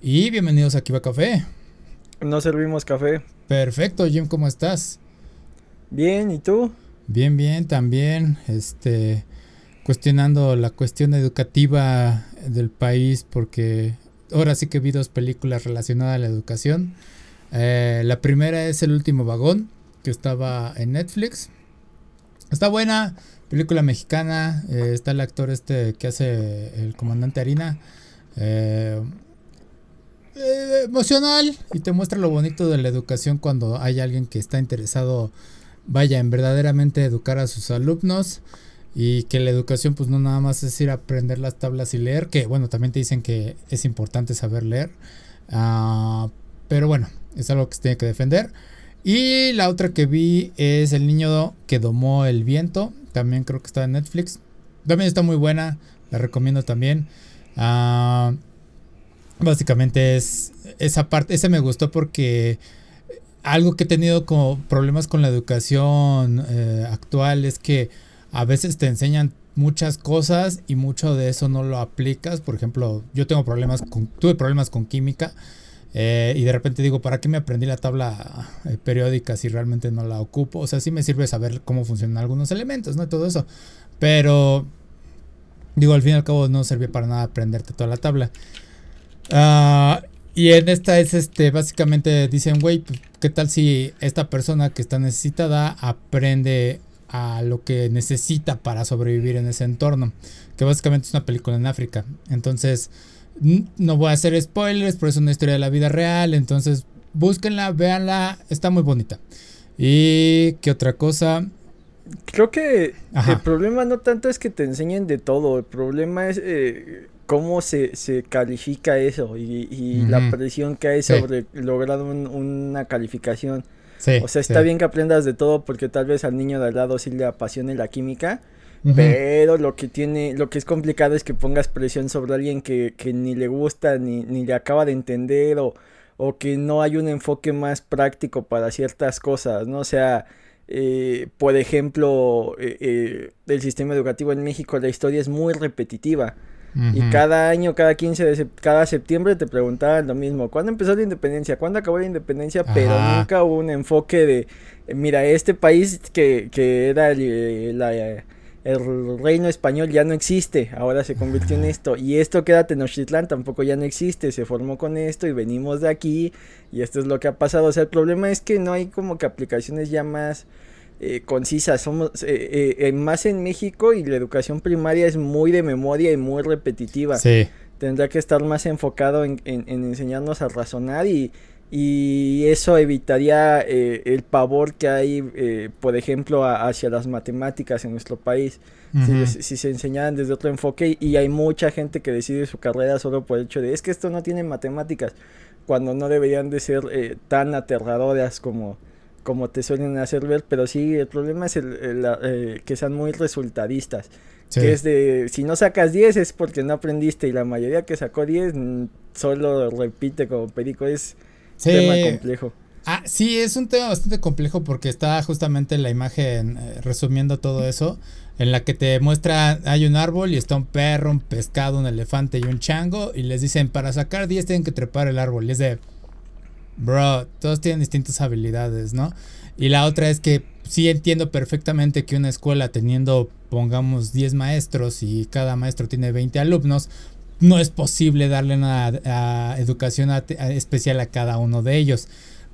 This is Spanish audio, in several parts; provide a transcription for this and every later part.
Y bienvenidos a Kiva Café. No servimos café. Perfecto, Jim, ¿cómo estás? Bien, ¿y tú? Bien, bien, también. Este, cuestionando la cuestión educativa del país, porque ahora sí que vi dos películas relacionadas a la educación. Eh, la primera es El último vagón, que estaba en Netflix. Está buena, película mexicana. eh, está el actor este que hace el comandante Harina. Eh, eh, emocional y te muestra lo bonito de la educación cuando hay alguien que está interesado, vaya, en verdaderamente educar a sus alumnos y que la educación pues no nada más es ir a aprender las tablas y leer, que bueno, también te dicen que es importante saber leer, ah, pero bueno, es algo que se tiene que defender. Y la otra que vi es El niño que domó el viento, también creo que está en Netflix, también está muy buena, la recomiendo también. Ah, Básicamente es esa parte, ese me gustó porque algo que he tenido como problemas con la educación eh, actual es que a veces te enseñan muchas cosas y mucho de eso no lo aplicas. Por ejemplo, yo tengo problemas con, tuve problemas con química eh, y de repente digo, ¿para qué me aprendí la tabla eh, periódica si realmente no la ocupo? O sea, sí me sirve saber cómo funcionan algunos elementos, ¿no? Todo eso. Pero, digo, al fin y al cabo no servía para nada aprenderte toda la tabla. Ah, y en esta es este, básicamente dicen, güey, pues, ¿qué tal si esta persona que está necesitada aprende a lo que necesita para sobrevivir en ese entorno? Que básicamente es una película en África. Entonces, no voy a hacer spoilers, pero es una historia de la vida real. Entonces, búsquenla, véanla, está muy bonita. Y qué otra cosa. Creo que Ajá. el problema no tanto es que te enseñen de todo, el problema es eh, cómo se, se, califica eso y, y uh -huh. la presión que hay sobre sí. lograr un, una calificación. Sí, o sea, está sí. bien que aprendas de todo porque tal vez al niño de al lado sí le apasione la química, uh -huh. pero lo que tiene, lo que es complicado es que pongas presión sobre alguien que, que ni le gusta, ni, ni le acaba de entender o, o que no hay un enfoque más práctico para ciertas cosas, ¿no? O sea, eh, por ejemplo, eh, eh, el sistema educativo en México, la historia es muy repetitiva. Uh -huh. Y cada año, cada 15 de sep cada septiembre te preguntaban lo mismo. ¿Cuándo empezó la independencia? ¿Cuándo acabó la independencia? Ajá. Pero nunca hubo un enfoque de, mira, este país que, que era el, la, el, reino español ya no existe, ahora se convirtió en esto. Y esto que era Tenochtitlán tampoco ya no existe, se formó con esto y venimos de aquí y esto es lo que ha pasado. O sea, el problema es que no hay como que aplicaciones ya más eh, concisas, somos eh, eh, más en México y la educación primaria es muy de memoria y muy repetitiva. Sí. Tendrá que estar más enfocado en, en, en enseñarnos a razonar y, y eso evitaría eh, el pavor que hay, eh, por ejemplo, a, hacia las matemáticas en nuestro país. Uh -huh. si, si, se enseñaran desde otro enfoque y hay mucha gente que decide su carrera solo por el hecho de es que esto no tiene matemáticas, cuando no deberían de ser eh, tan aterradoras como, como te suelen hacer ver, pero sí, el problema es el, el, el eh, que sean muy resultadistas. Sí. Que es de, si no sacas 10 es porque no aprendiste y la mayoría que sacó 10 mm, solo repite como perico, es sí. tema complejo. Ah, sí, es un tema bastante complejo porque está justamente la imagen eh, resumiendo todo eso, en la que te muestra, hay un árbol y está un perro, un pescado, un elefante y un chango, y les dicen, para sacar 10 tienen que trepar el árbol, y es de, bro, todos tienen distintas habilidades, ¿no? Y la otra es que sí entiendo perfectamente que una escuela teniendo, pongamos, 10 maestros y cada maestro tiene 20 alumnos, no es posible darle una educación especial a cada uno de ellos.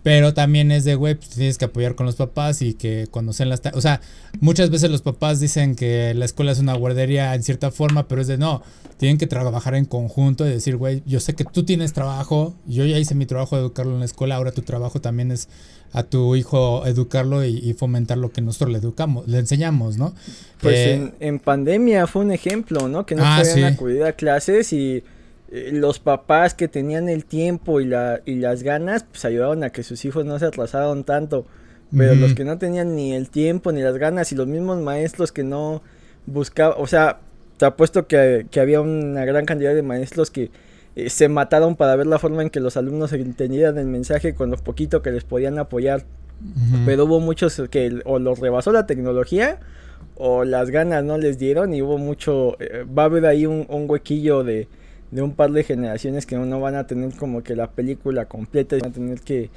Pero también es de, güey, pues tienes que apoyar con los papás y que cuando sean las... O sea, muchas veces los papás dicen que la escuela es una guardería en cierta forma, pero es de, no, tienen que trabajar en conjunto y decir, güey, yo sé que tú tienes trabajo, yo ya hice mi trabajo de educarlo en la escuela, ahora tu trabajo también es a tu hijo educarlo y, y fomentar lo que nosotros le educamos, le enseñamos, ¿no? Pues eh, en, en, pandemia fue un ejemplo, ¿no? Que no ah, podían sí. acudir a clases y eh, los papás que tenían el tiempo y, la, y las ganas, pues ayudaban a que sus hijos no se atrasaran tanto. Pero mm. los que no tenían ni el tiempo ni las ganas y los mismos maestros que no buscaban, o sea, te apuesto que, que había una gran cantidad de maestros que eh, se mataron para ver la forma en que los alumnos entendieran el mensaje con lo poquito que les podían apoyar. Uh -huh. Pero hubo muchos que o los rebasó la tecnología o las ganas no les dieron y hubo mucho, eh, va a haber ahí un, un huequillo de de un par de generaciones que no van a tener como que la película completa, van a tener que,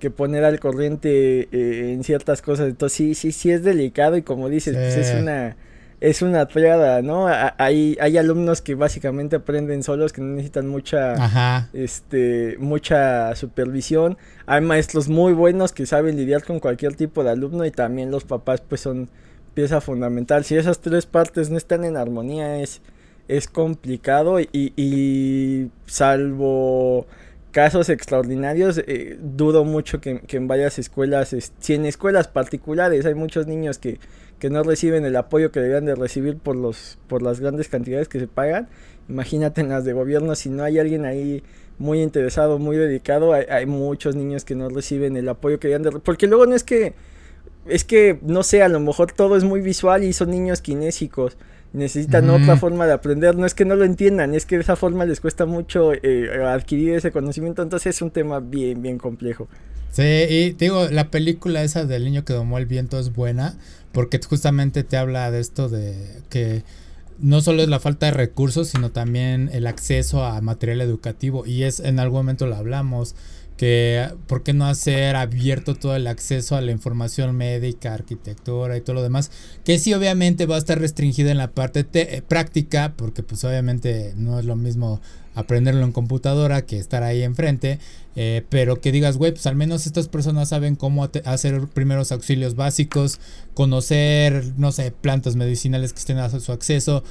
que poner al corriente eh, en ciertas cosas. Entonces sí, sí, sí es delicado y como dices, pues es una es una triada, ¿no? Hay, hay alumnos que básicamente aprenden solos, que no necesitan mucha, este, mucha supervisión. Hay maestros muy buenos que saben lidiar con cualquier tipo de alumno y también los papás pues son pieza fundamental. Si esas tres partes no están en armonía es, es complicado y, y salvo casos extraordinarios, eh, dudo mucho que, que, en varias escuelas, si en escuelas particulares hay muchos niños que que no reciben el apoyo que deberían de recibir por los por las grandes cantidades que se pagan. Imagínate en las de gobierno, si no hay alguien ahí muy interesado, muy dedicado, hay, muchos niños que no reciben el apoyo que deberían de... Porque luego no es que, es que, no sé, a lo mejor todo es muy visual y son niños kinésicos. Necesitan otra forma de aprender, no es que no lo entiendan, es que de esa forma les cuesta mucho eh, adquirir ese conocimiento, entonces es un tema bien, bien complejo. Sí, y digo, la película esa del niño que domó el viento es buena, porque justamente te habla de esto de que no solo es la falta de recursos, sino también el acceso a material educativo. Y es, en algún momento lo hablamos, que por qué no hacer abierto todo el acceso a la información médica, arquitectura y todo lo demás, que sí obviamente va a estar restringida en la parte eh, práctica, porque pues obviamente no es lo mismo aprenderlo en computadora que estar ahí enfrente, eh, pero que digas, güey, pues al menos estas personas saben cómo hacer primeros auxilios básicos, conocer, no sé, plantas medicinales que estén a su acceso,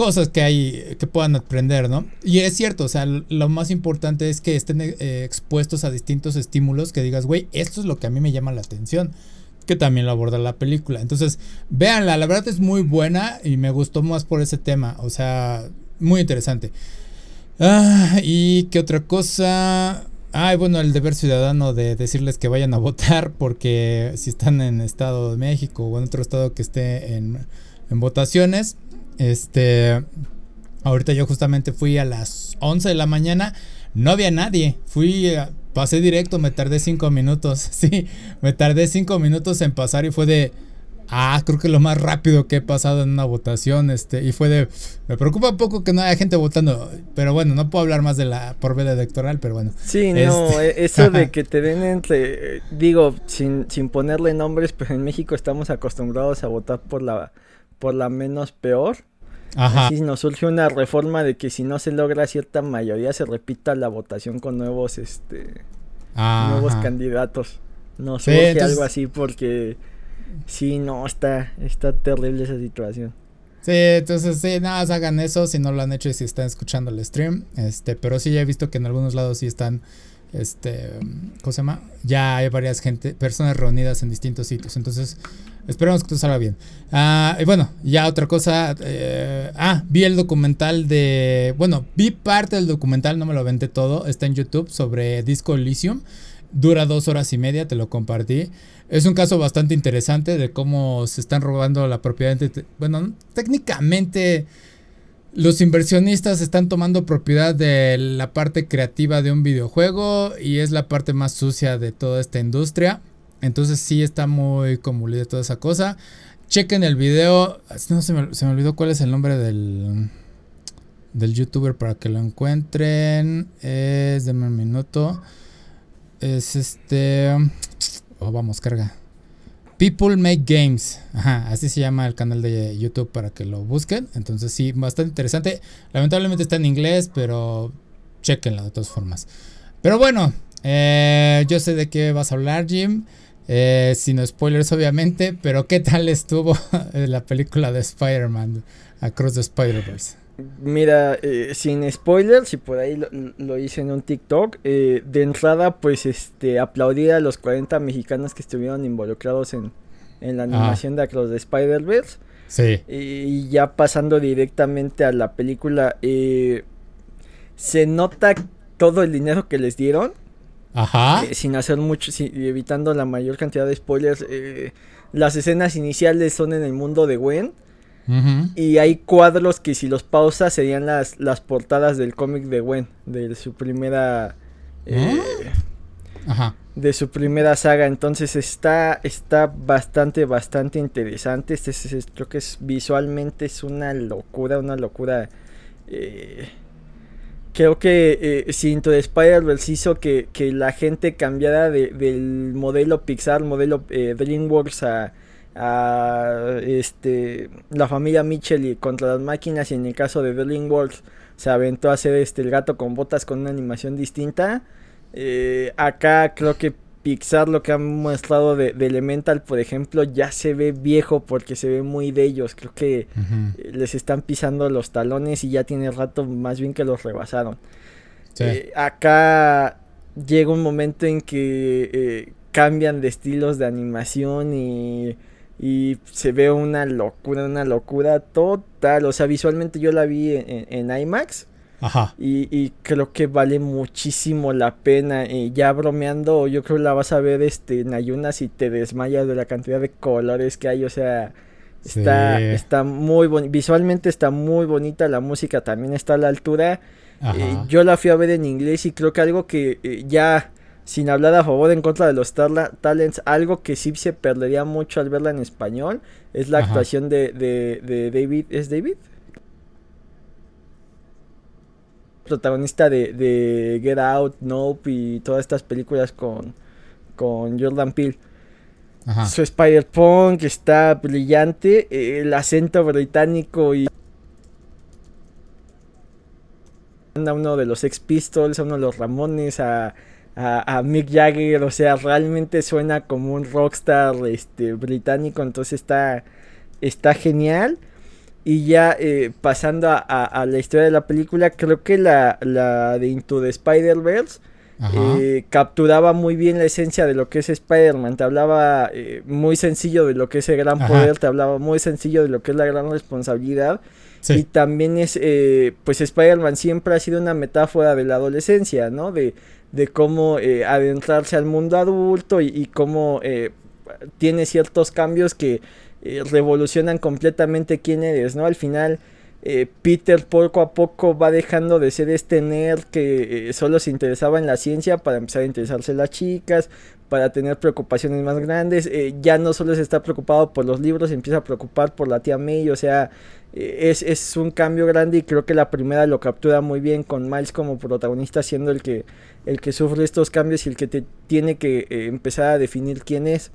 cosas que hay que puedan aprender, ¿no? Y es cierto, o sea, lo más importante es que estén eh, expuestos a distintos estímulos que digas, güey, esto es lo que a mí me llama la atención que también lo aborda la película. Entonces, véanla, la verdad es muy buena y me gustó más por ese tema, o sea, muy interesante. Ah, y qué otra cosa. Ay, bueno, el deber ciudadano de decirles que vayan a votar porque si están en Estado de México o en otro estado que esté en, en votaciones, este, ahorita yo justamente fui a las 11 de la mañana, no había nadie, fui, pasé directo, me tardé 5 minutos, sí, me tardé 5 minutos en pasar y fue de... Ah, creo que lo más rápido que he pasado en una votación, este, y fue de, me preocupa un poco que no haya gente votando, pero bueno, no puedo hablar más de la por veda electoral, pero bueno. Sí, no, este, e, eso de que te den entre, digo, sin, sin ponerle nombres, pero en México estamos acostumbrados a votar por la, por la menos peor. Ajá. Así nos surge una reforma de que si no se logra cierta mayoría se repita la votación con nuevos, este, nuevos candidatos. Nos surge algo así porque Sí, no, está, está terrible esa situación. Sí, entonces sí, nada más hagan eso si no lo han hecho y si están escuchando el stream. Este, pero sí ya he visto que en algunos lados sí están, este, ¿cómo se llama? Ya hay varias gente, personas reunidas en distintos sitios. Entonces, esperemos que todo salga bien. Ah, y bueno, ya otra cosa. Eh, ah, vi el documental de, bueno, vi parte del documental, no me lo vente todo. Está en YouTube sobre Disco Elysium. Dura dos horas y media, te lo compartí. Es un caso bastante interesante de cómo se están robando la propiedad. Bueno, técnicamente los inversionistas están tomando propiedad de la parte creativa de un videojuego y es la parte más sucia de toda esta industria. Entonces sí está muy comulida toda esa cosa. Chequen el video. No se me, se me olvidó cuál es el nombre del, del youtuber para que lo encuentren. Es, de un minuto. Es este... Oh, vamos, carga. People Make Games. Ajá, así se llama el canal de YouTube para que lo busquen. Entonces sí, bastante interesante. Lamentablemente está en inglés, pero chequenlo de todas formas. Pero bueno, eh, yo sé de qué vas a hablar, Jim. Eh, sin spoilers, obviamente. Pero ¿qué tal estuvo la película de Spider-Man Across the Spider-Verse? Mira, eh, sin spoilers, y por ahí lo, hice en un TikTok, eh, de entrada, pues, este, aplaudir a los 40 mexicanos que estuvieron involucrados en, la animación de Across the Spider-Verse. Sí. Y ya pasando directamente a la película, eh, se nota todo el dinero que les dieron. Ajá. sin hacer mucho, evitando la mayor cantidad de spoilers. las escenas iniciales son en el mundo de Gwen. Y hay cuadros que si los pausas serían las, las portadas del cómic de Gwen, de su primera... Eh, Ajá. De su primera saga, entonces está, está bastante, bastante interesante. Este, creo que es visualmente es una locura, una locura. Eh, creo que eh, si Into the Spider-Verse hizo que, la gente cambiara del modelo Pixar, modelo eh, DreamWorks a, este, la familia Mitchell y contra las máquinas y en el caso de DreamWorks se aventó a hacer este, el gato con botas con una animación distinta. Eh, acá creo que Pixar lo que han mostrado de, Elemental, por ejemplo, ya se ve viejo porque se ve muy de ellos. Creo que les están pisando los talones y ya tiene rato más bien que los rebasaron. Eh, acá llega un momento en que eh, cambian de estilos de animación y, y, se ve una locura, una locura total. O sea, visualmente yo la vi en IMAX Ajá. Y, creo que vale muchísimo la pena. Y ya bromeando, yo creo que la vas a ver este, en ayunas y te desmayas de la cantidad de colores que hay. O sea, está, está muy bonita. Visualmente está muy bonita. La música también está a la altura. Eh, yo la fui a ver en inglés y creo que algo que eh, ya, sin hablar a favor en contra de los talents, algo que sí se perdería mucho al verla en español es la actuación de, de, de David. ¿Es David? Protagonista de, Get Out, Nope y todas estas películas con, con Jordan Peele. Su Spider-Punk está brillante, el acento británico y a uno de los Ex Pistols, a uno de los Ramones, a, a, Mick Jagger, o sea, realmente suena como un rockstar este, británico, entonces está, está genial. Y ya eh, pasando a, la historia de la película, creo que la, de Into the Spider-Verse eh, capturaba muy bien la esencia de lo que es Spider-Man. Te hablaba eh, muy sencillo de lo que es el gran poder, te hablaba muy sencillo de lo que es la gran responsabilidad. Y también es, pues Spider-Man siempre ha sido una metáfora de la adolescencia, ¿no? De, de cómo adentrarse al mundo adulto y, y cómo tiene ciertos cambios que eh, revolucionan completamente quién eres, ¿no? Al final, eh, Peter poco a poco va dejando de ser este nerd que eh, solo se interesaba en la ciencia para empezar a interesarse en las chicas, para tener preocupaciones más grandes. ya no solo se está preocupado por los libros, empieza a preocupar por la tía May, o sea, es, es, un cambio grande y creo que la primera lo captura muy bien con Miles como protagonista siendo el que, el que sufre estos cambios y el que te tiene que empezar a definir quién es.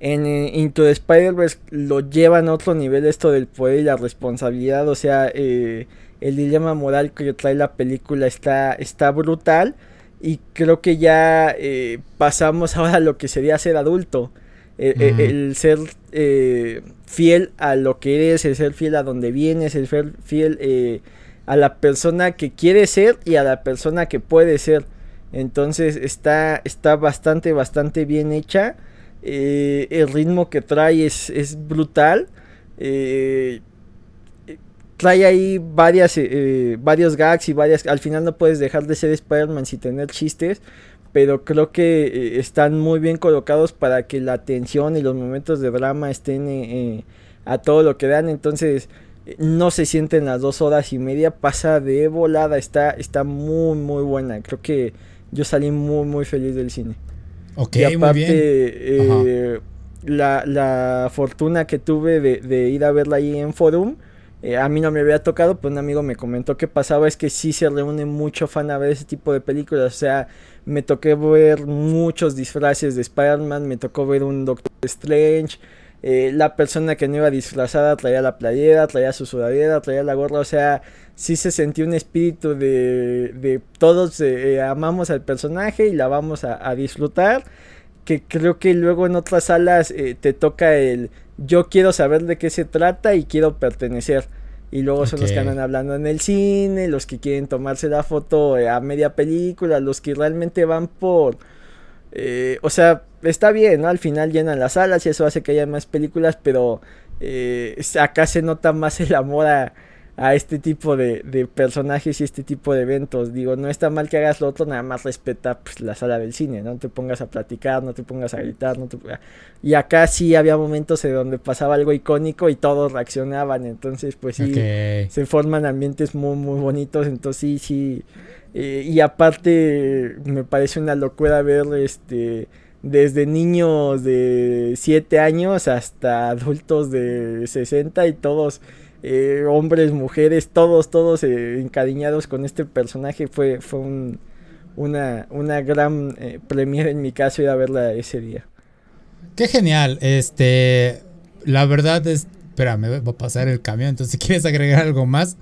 En eh, Into the Spider-Verse lo llevan a otro nivel esto del poder y la responsabilidad. O sea, eh, el dilema moral que trae la película está, está brutal. Y creo que ya eh, pasamos ahora a lo que sería ser adulto. El ser fiel a lo que eres, el ser fiel a donde vienes, el ser fiel a la persona que quieres ser y a la persona que puede ser. Entonces está, está bastante, bastante bien hecha. Eh, el ritmo que trae es, brutal. Eh, trae ahí varias, eh, varios gags y varias... Al final no puedes dejar de ser Spider-Man sin tener chistes. Pero creo que están muy bien colocados para que la tensión y los momentos de drama estén a todo lo que dan. Entonces no se sienten las dos horas y media. Pasa de volada. Está, está muy muy buena. Creo que yo salí muy muy feliz del cine. Ok, y aparte, eh, la, fortuna que tuve de, ir a verla ahí en Forum, eh, a mí no me había tocado, pero un amigo me comentó que pasaba es que sí se reúne mucho fan a ver ese tipo de películas. O sea, me toqué ver muchos disfraces de Spider-Man, me tocó ver un Doctor Strange. Eh, la persona que no iba disfrazada traía la playera, traía su sudadera, traía la gorra, o sea, sí se sentía un espíritu de, de todos eh, amamos al personaje y la vamos a, disfrutar, que creo que luego en otras salas eh, te toca el yo quiero saber de qué se trata y quiero pertenecer. Y luego son los que andan hablando en el cine, los que quieren tomarse la foto a media película, los que realmente van por eh, o sea, está bien, ¿no? Al final llenan las salas y eso hace que haya más películas, pero eh, acá se nota más el amor a, este tipo de, personajes y este tipo de eventos. Digo, no está mal que hagas lo otro, nada más respeta pues, la sala del cine, ¿no? te pongas a platicar, no te pongas a gritar, no te... Y acá sí había momentos en donde pasaba algo icónico y todos reaccionaban, entonces pues sí, se forman ambientes muy, muy bonitos, entonces sí, sí eh, y aparte me parece una locura ver este desde niños de 7 años hasta adultos de 60 y todos eh, hombres, mujeres, todos, todos eh, encariñados con este personaje. Fue, fue una, una gran eh, premiere en mi caso ir a verla ese día. Qué genial. Este, la verdad es, me va a pasar el camión. Entonces, si quieres agregar algo más.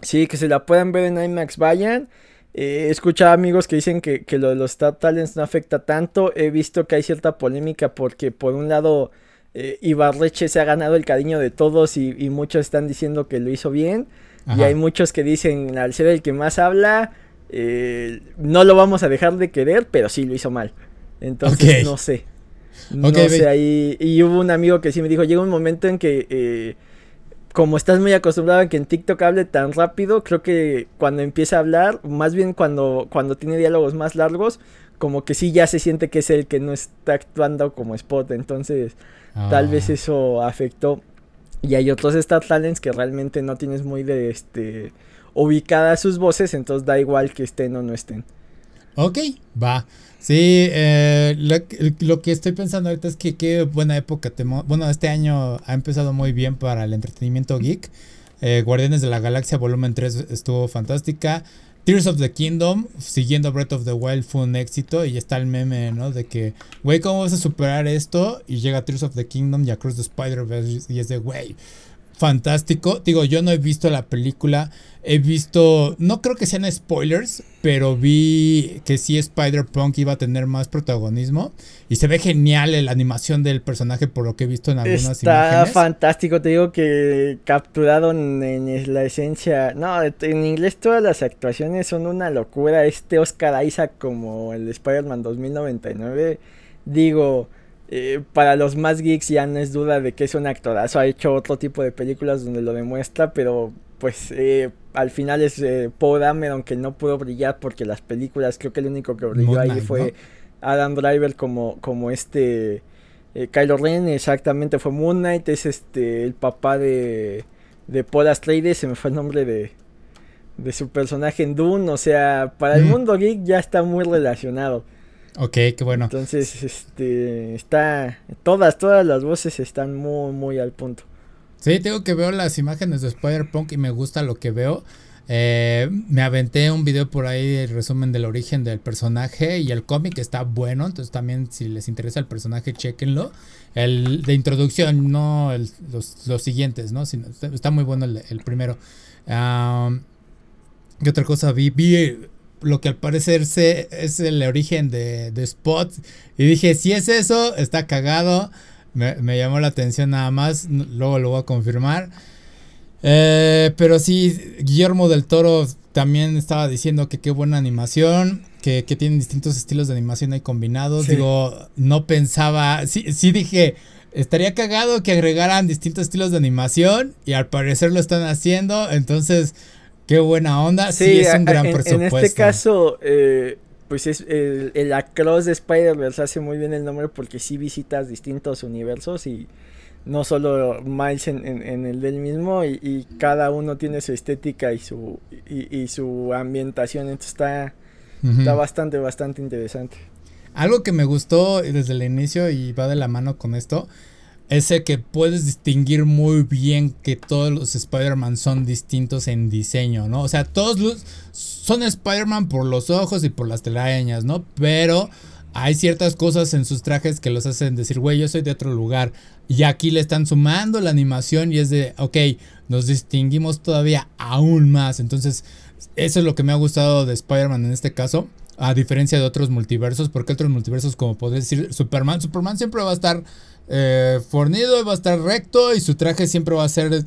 Sí, que se la puedan ver en IMAX, vayan. he escuchado amigos que dicen que, que, lo de los Star Talents no afecta tanto. He visto que hay cierta polémica porque por un lado eh, Ibarreche se ha ganado el cariño de todos y, muchos están diciendo que lo hizo bien. Y hay muchos que dicen, al ser el que más habla, eh, no lo vamos a dejar de querer, pero sí lo hizo mal. Entonces, no sé. No sé, ahí... Y hubo un amigo que sí me dijo, llega un momento en que... Eh, como estás muy acostumbrado a que en TikTok hable tan rápido, creo que cuando empieza a hablar, más bien cuando, cuando tiene diálogos más largos, como que sí ya se siente que es el que no está actuando como spot. Entonces, Tal vez ah. eso afectó. Y hay otros Star Talents que realmente no tienes muy de este ubicadas sus voces, entonces da igual que estén o no estén. Ok, va. Sí, eh, lo, que estoy pensando ahorita es que qué buena época. bueno, este año ha empezado muy bien para el entretenimiento geek. Eh, Guardianes de la Galaxia Volumen 3 estuvo fantástica. Tears of the Kingdom, siguiendo Breath of the Wild, fue un éxito. Y está el meme, ¿no? De que, güey, ¿cómo vas a superar esto? Y llega Tears of the Kingdom y Across the Spider-Verse. Y es de, güey, fantástico. Digo, yo no he visto la película. He visto, no creo que sean spoilers, pero vi que sí Spider-Punk iba a tener más protagonismo. Y se ve genial la animación del personaje por lo que he visto en algunas Está fantástico, te digo que capturado en, la esencia. No, en inglés todas las actuaciones son una locura. Este Oscar Isaac como el Spider-Man 2099. Digo eh, para los más geeks ya no es duda de que es un actorazo. Ha hecho otro tipo de películas donde lo demuestra, pero pues eh, al final es eh, Paul Dameron aunque no pudo brillar porque las películas, creo que el único que brilló ahí fue Adam Driver como, como este eh, Kylo Ren, exactamente fue Moon Knight, es este el papá de, de Paul Atreides, se me fue el nombre de, de su personaje en Dune, o sea, para el mm. mundo geek ya está muy relacionado. Ok, qué bueno. Entonces, este, está, todas, todas las voces están muy, muy al punto. Sí, tengo que ver las imágenes de Spider-Punk y me gusta lo que veo. Eh, me aventé un video por ahí, el resumen del origen del personaje y el cómic está bueno, entonces también si les interesa el personaje, chequenlo. El de introducción, no los, siguientes, ¿no? está muy bueno el, primero. ¿Qué otra cosa vi? Vi lo que al parecer es el origen de, de Spot. Y dije, si es eso, está cagado. Me, llamó la atención nada más. Luego lo voy a confirmar. Eh, pero sí, Guillermo del Toro también estaba diciendo que qué buena animación. Que, que tienen distintos estilos de animación ahí combinados. Digo, no pensaba. Sí, sí dije. Estaría cagado que agregaran distintos estilos de animación. Y al parecer lo están haciendo. Entonces Qué buena onda. Sí, es un gran presupuesto. En este caso, eh, pues es el, el Across de Spider-Verse hace muy bien el nombre porque sí visitas distintos universos y no solo Miles en, el del mismo y, cada uno tiene su estética y su y, su ambientación entonces está, está bastante bastante interesante algo que me gustó desde el inicio y va de la mano con esto ese que puedes distinguir muy bien que todos los Spider-Man son distintos en diseño, ¿no? O sea, todos los, son Spider-Man por los ojos y por las telarañas, ¿no? Pero hay ciertas cosas en sus trajes que los hacen decir, güey, yo soy de otro lugar. Y aquí le están sumando la animación y es de, ok, nos distinguimos todavía aún más. Entonces, eso es lo que me ha gustado de Spider-Man en este caso. A diferencia de otros multiversos, porque otros multiversos, como podés decir, Superman, Superman siempre va a estar eh, fornido, va a estar recto y su traje siempre va a ser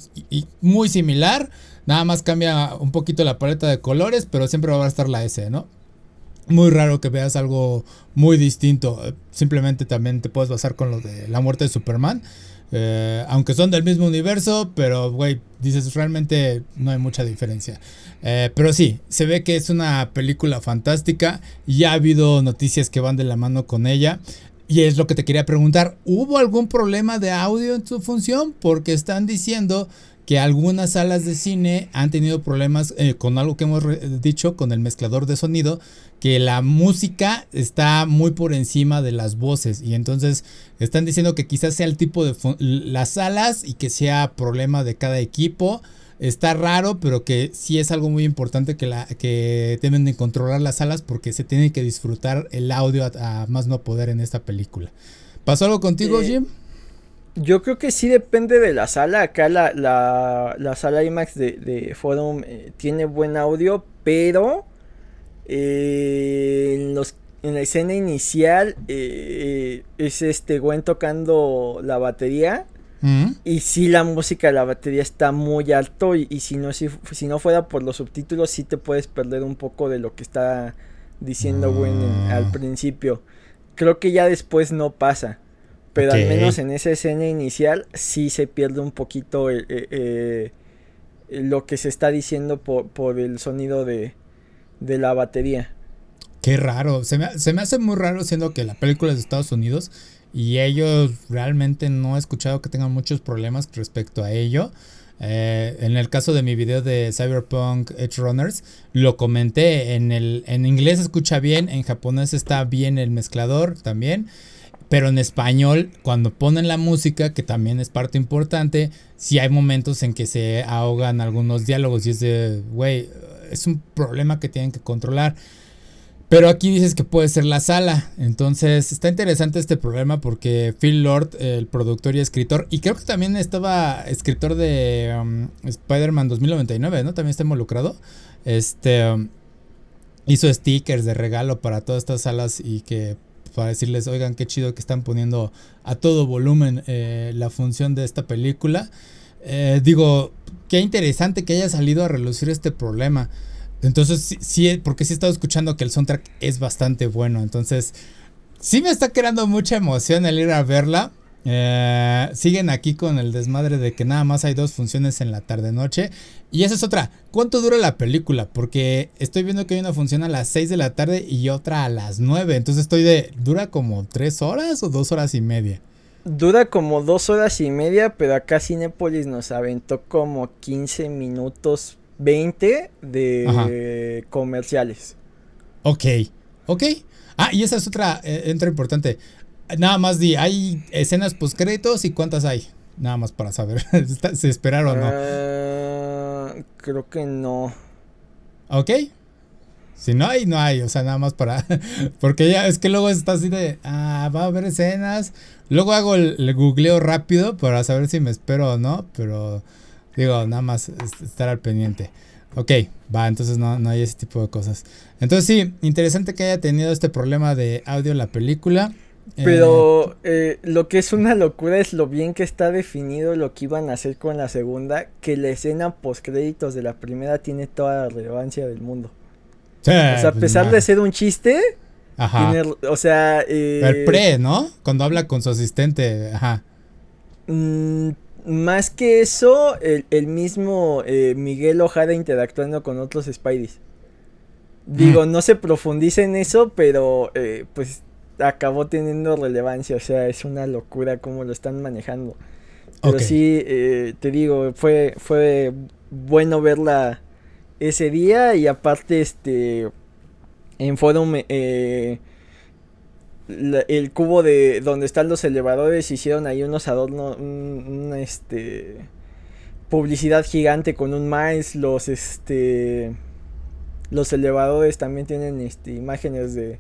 muy similar. Nada más cambia un poquito la paleta de colores, pero siempre va a estar la S, ¿no? Muy raro que veas algo muy distinto. Simplemente también te puedes basar con lo de la muerte de Superman. Eh, aunque son del mismo universo, pero, güey, dices, realmente no hay mucha diferencia. Eh, pero sí, se ve que es una película fantástica. Ya ha habido noticias que van de la mano con ella. Y es lo que te quería preguntar, ¿hubo algún problema de audio en tu función? Porque están diciendo que algunas salas de cine han tenido problemas eh, con algo que hemos dicho, con el mezclador de sonido, que la música está muy por encima de las voces y entonces están diciendo que quizás sea el tipo de las salas y que sea problema de cada equipo. Está raro, pero que sí es algo muy importante que, la, que deben de controlar las salas porque se tiene que disfrutar el audio a, más no poder en esta película. ¿Pasó algo contigo, eh, Jim? Yo creo que sí depende de la sala. Acá la, la, sala IMAX de, de Forum eh, tiene buen audio, pero eh, en, los, en la escena inicial es este Gwen tocando la batería y si la música de la batería está muy alto y, si, no, si, si, no fuera por los subtítulos sí te puedes perder un poco de lo que está diciendo Gwen al ah. principio. Creo que ya después no pasa. Pero al menos en esa escena inicial sí se pierde un poquito eh, eh, lo que se está diciendo por, el sonido de, de, la batería. Qué raro. Se me, se me hace muy raro siendo que la película es de Estados Unidos y ellos realmente no he escuchado que tengan muchos problemas respecto a ello. Eh, en el caso de mi video de Cyberpunk Edge Runners, lo comenté. En, el, en inglés se escucha bien, en japonés está bien el mezclador también. Pero en español, cuando ponen la música, que también es parte importante, sí hay momentos en que se ahogan algunos diálogos y es de, güey, es un problema que tienen que controlar. Pero aquí dices que puede ser la sala. Entonces está interesante este problema porque Phil Lord, el productor y escritor, y creo que también estaba escritor de um, Spider-Man 2099, ¿no? También está involucrado. Este um, hizo stickers de regalo para todas estas salas y que para decirles, oigan, qué chido que están poniendo a todo volumen eh, la función de esta película. Eh, digo, qué interesante que haya salido a relucir este problema. Entonces, sí, porque sí he estado escuchando que el soundtrack es bastante bueno. Entonces, sí me está creando mucha emoción el ir a verla. Eh, siguen aquí con el desmadre de que nada más hay dos funciones en la tarde-noche. Y esa es otra. ¿Cuánto dura la película? Porque estoy viendo que hay una función a las 6 de la tarde y otra a las 9. Entonces estoy de. ¿Dura como 3 horas o 2 horas y media? Dura como 2 horas y media, pero acá Cinepolis nos aventó como 15 minutos 20 de comerciales. Ok, ok. Ah, y esa es otra, eh, importante. Nada más di, ¿hay escenas post créditos y cuántas hay? Nada más para saber. ¿Se esperaron o no? Ah, creo que no. Ok. Si no hay, no hay. O sea, nada más para. Porque ya es que luego está así de. Ah, va a haber escenas. Luego hago el googleo rápido para saber si me espero o no. Pero Digo, nada más estar al pendiente. Ok, va, entonces no, no hay ese tipo de cosas. Entonces sí, interesante que haya tenido este problema de audio la película. Pero eh, eh, lo que es una locura es lo bien que está definido lo que iban a hacer con la segunda, que la escena post créditos de la primera tiene toda la relevancia del mundo. o sea, a pues, pesar de ser un chiste, Ajá. o sea... Eh, el pre, ¿no? Cuando habla con su asistente, ajá. Mm, más que eso, el, mismo eh, Miguel Ojada interactuando con otros Spideys. Digo, no se profundiza en eso, pero eh, pues acabó teniendo relevancia. O sea, es una locura cómo lo están manejando. Pero sí, eh, te digo, fue, fue bueno verla ese día y aparte, este, en Forum, eh, el cubo de donde están los elevadores hicieron ahí unos adornos, una este publicidad gigante con un maíz, los este los elevadores también tienen este imágenes de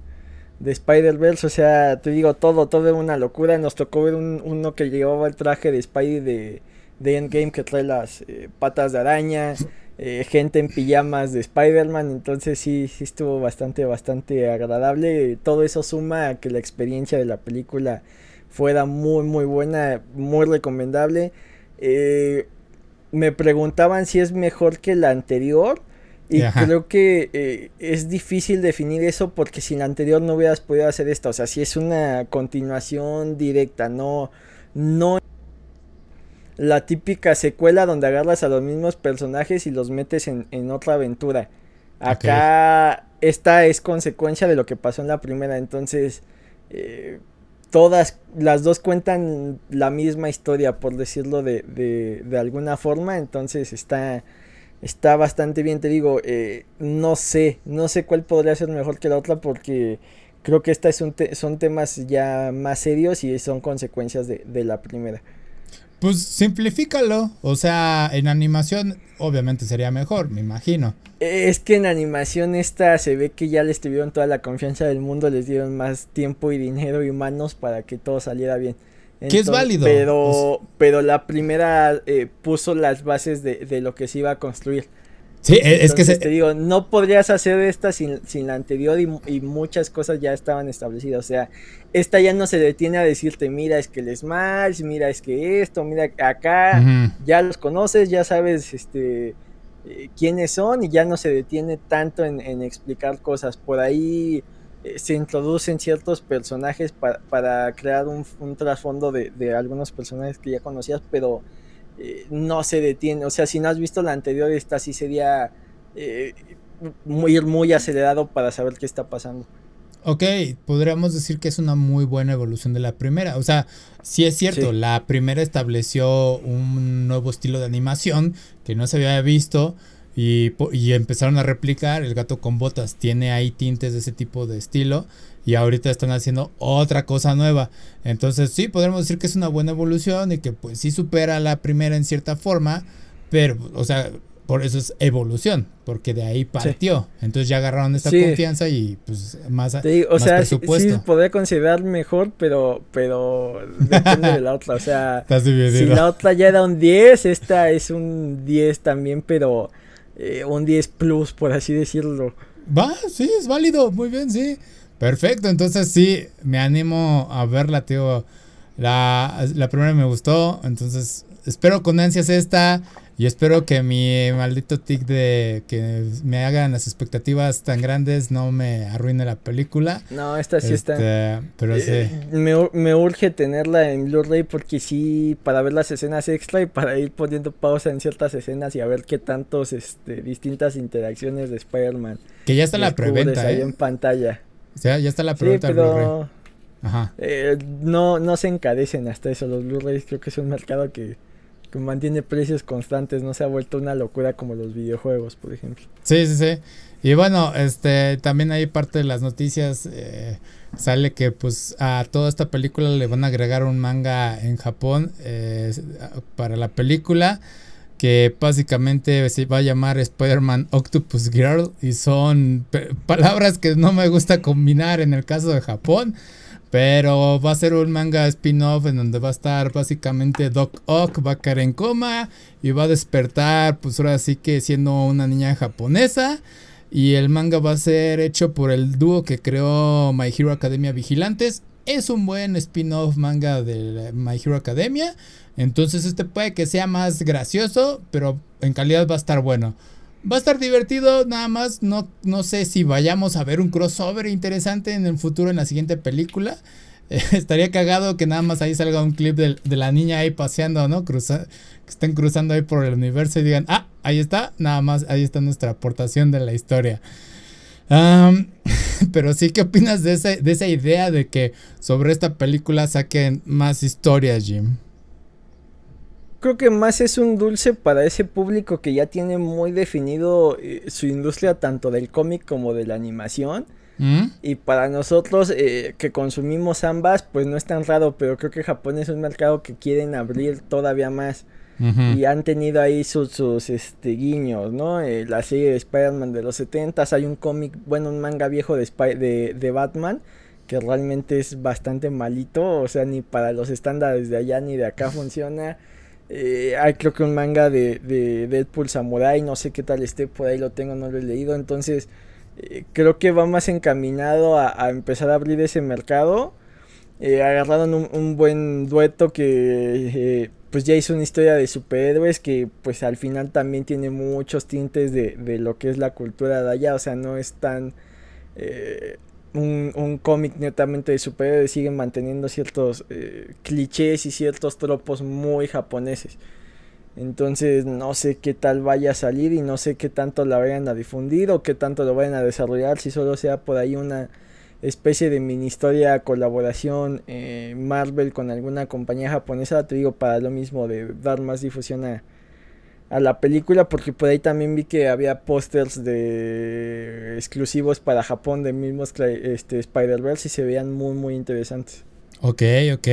de Spider-Verse, o sea, te digo todo, todo es una locura. Nos tocó ver uno que llevaba el traje de Spidey de, de Endgame que trae las eh, patas de araña. Eh, gente en pijamas de Spider-Man, entonces sí, sí estuvo bastante, bastante agradable. Todo eso suma a que la experiencia de la película fuera muy, muy buena, muy recomendable. Eh, me preguntaban si es mejor que la anterior. Y creo que eh, es difícil definir eso porque sin la anterior no hubieras podido hacer esto. O sea, si es una continuación directa, no, no la típica secuela donde agarras a los mismos personajes y los metes en, otra aventura. Acá esta es consecuencia de lo que pasó en la primera, entonces eh, todas, las dos cuentan la misma historia, por decirlo de, de, de alguna forma, entonces está, está bastante bien, te digo, eh, no sé, no sé cuál podría ser mejor que la otra porque creo que estas son, son temas ya más serios y son consecuencias de, de la primera. Pues simplifícalo. O sea, en animación obviamente sería mejor, me imagino. Es que en animación esta se ve que ya les tuvieron toda la confianza del mundo, les dieron más tiempo y dinero y manos para que todo saliera bien. Que es válido. Pero, pero la primera eh, puso las bases de, de lo que se iba a construir. Sí, e, es que te digo, no podrías hacer esta sin, la anterior y, muchas cosas ya estaban establecidas. O sea, esta ya no se detiene a decirte, mira, es que el Smash, mira, es que esto, mira, acá, ya los conoces, ya sabes este eh, quiénes son y ya no se detiene tanto en, explicar cosas. Por ahí se introducen ciertos personajes para crear un, trasfondo de, de algunos personajes que ya conocías, pero eh, no se detiene. O sea, si no has visto la anterior, esta sí sería eh, muy, muy acelerado para saber qué está pasando. Ok, podríamos decir que es una muy buena evolución de la primera. O sea, sí es cierto, la primera estableció un nuevo estilo de animación que no se había visto y, y, empezaron a replicar. El gato con botas tiene ahí tintes de ese tipo de estilo y ahorita están haciendo otra cosa nueva. Entonces sí, podríamos decir que es una buena evolución y que pues sí supera la primera en cierta forma, pero, o sea, por eso es evolución, porque de ahí partió. Entonces ya agarraron esta confianza y pues más, o sea, presupuesto. Sí, podría considerar mejor, pero, pero depende de la otra. O sea, si la otra ya era un 10, esta es un 10 también, pero eh, un 10 plus, por así decirlo. Va, sí, es válido, muy bien, sí. Perfecto, entonces sí, me animo a verla, tío. La, la primera me gustó, entonces espero con ansias esta y espero que mi maldito tic de que me hagan las expectativas tan grandes no me arruine la película. No, esta sí está. Este, pero eh, sí. Me, me, urge tenerla en Blu-ray porque sí, para ver las escenas extra y para ir poniendo pausa en ciertas escenas y a ver qué tantos, este, distintas interacciones de Spider-Man. Que ya está la preventa. Ahí ¿eh? en pantalla. O sea, ya está la pregunta pero, Ajá. Eh, no, no se encarecen hasta eso. Los Blu-rays creo que es un mercado que, mantiene precios constantes. No se ha vuelto una locura como los videojuegos, por ejemplo. Sí, sí, sí. Y bueno, este también hay parte de las noticias. Eh, sale que pues a toda esta película le van a agregar un manga en Japón eh, para la película que básicamente se va a llamar Spider-Man Octopus Girl y son palabras que no me gusta combinar en el caso de Japón. Pero va a ser un manga spin-off en donde va a estar básicamente Doc Ock, va a caer en coma y va a despertar, pues ahora sí que siendo una niña japonesa. Y el manga va a ser hecho por el dúo que creó My Hero Academia Vigilantes. Es un buen spin-off manga de My Hero Academia. Entonces este puede que sea más gracioso, pero en calidad va a estar bueno. Va a estar divertido, nada más. No, no sé si vayamos a ver un crossover interesante en el futuro en la siguiente película. estaría cagado que nada más ahí salga un clip de, la niña ahí paseando, ¿no? Cruza, que estén cruzando ahí por el universo y digan, ah, ahí está, nada más, ahí está nuestra aportación de la historia. pero sí, ¿qué opinas de, de esa idea de que sobre esta película saquen más historias, Jim? Creo que más es un dulce para ese público que ya tiene muy definido eh, su industria tanto del cómic como de la animación. ¿Mm? Y para nosotros eh, que consumimos ambas, pues no es tan raro, pero creo que Japón es un mercado que quieren abrir todavía más. Y han tenido ahí sus, sus este, guiños, ¿no? Eh, la serie de Spider-Man de los 70 hay un cómic, bueno, un manga viejo de, de, de Batman que realmente es bastante malito, o sea, ni para los estándares de allá ni de acá funciona. Eh, hay creo que un manga de, de, Deadpool Samurai, no sé qué tal esté, por ahí lo tengo, no lo he leído. Entonces, eh, creo que va más encaminado a, empezar a abrir ese mercado. Eh, agarraron un, buen dueto que pues ya hizo una historia de superhéroes que pues al final también tiene muchos tintes de, de lo que es la cultura de allá. O sea, no es tan un, un cómic netamente de superhéroes siguen manteniendo ciertos eh, clichés y ciertos tropos muy japoneses. Entonces no sé qué tal vaya a salir y no sé qué tanto la vayan a difundir o qué tanto lo vayan a desarrollar, si solo sea por ahí una especie de mini historia, colaboración eh, Marvel con alguna compañía japonesa, te digo, para lo mismo de dar más difusión a, a la película, porque por ahí también vi que había pósters de exclusivos para Japón de mismos este, Spider-Verse y se veían muy, muy interesantes. Ok, ok.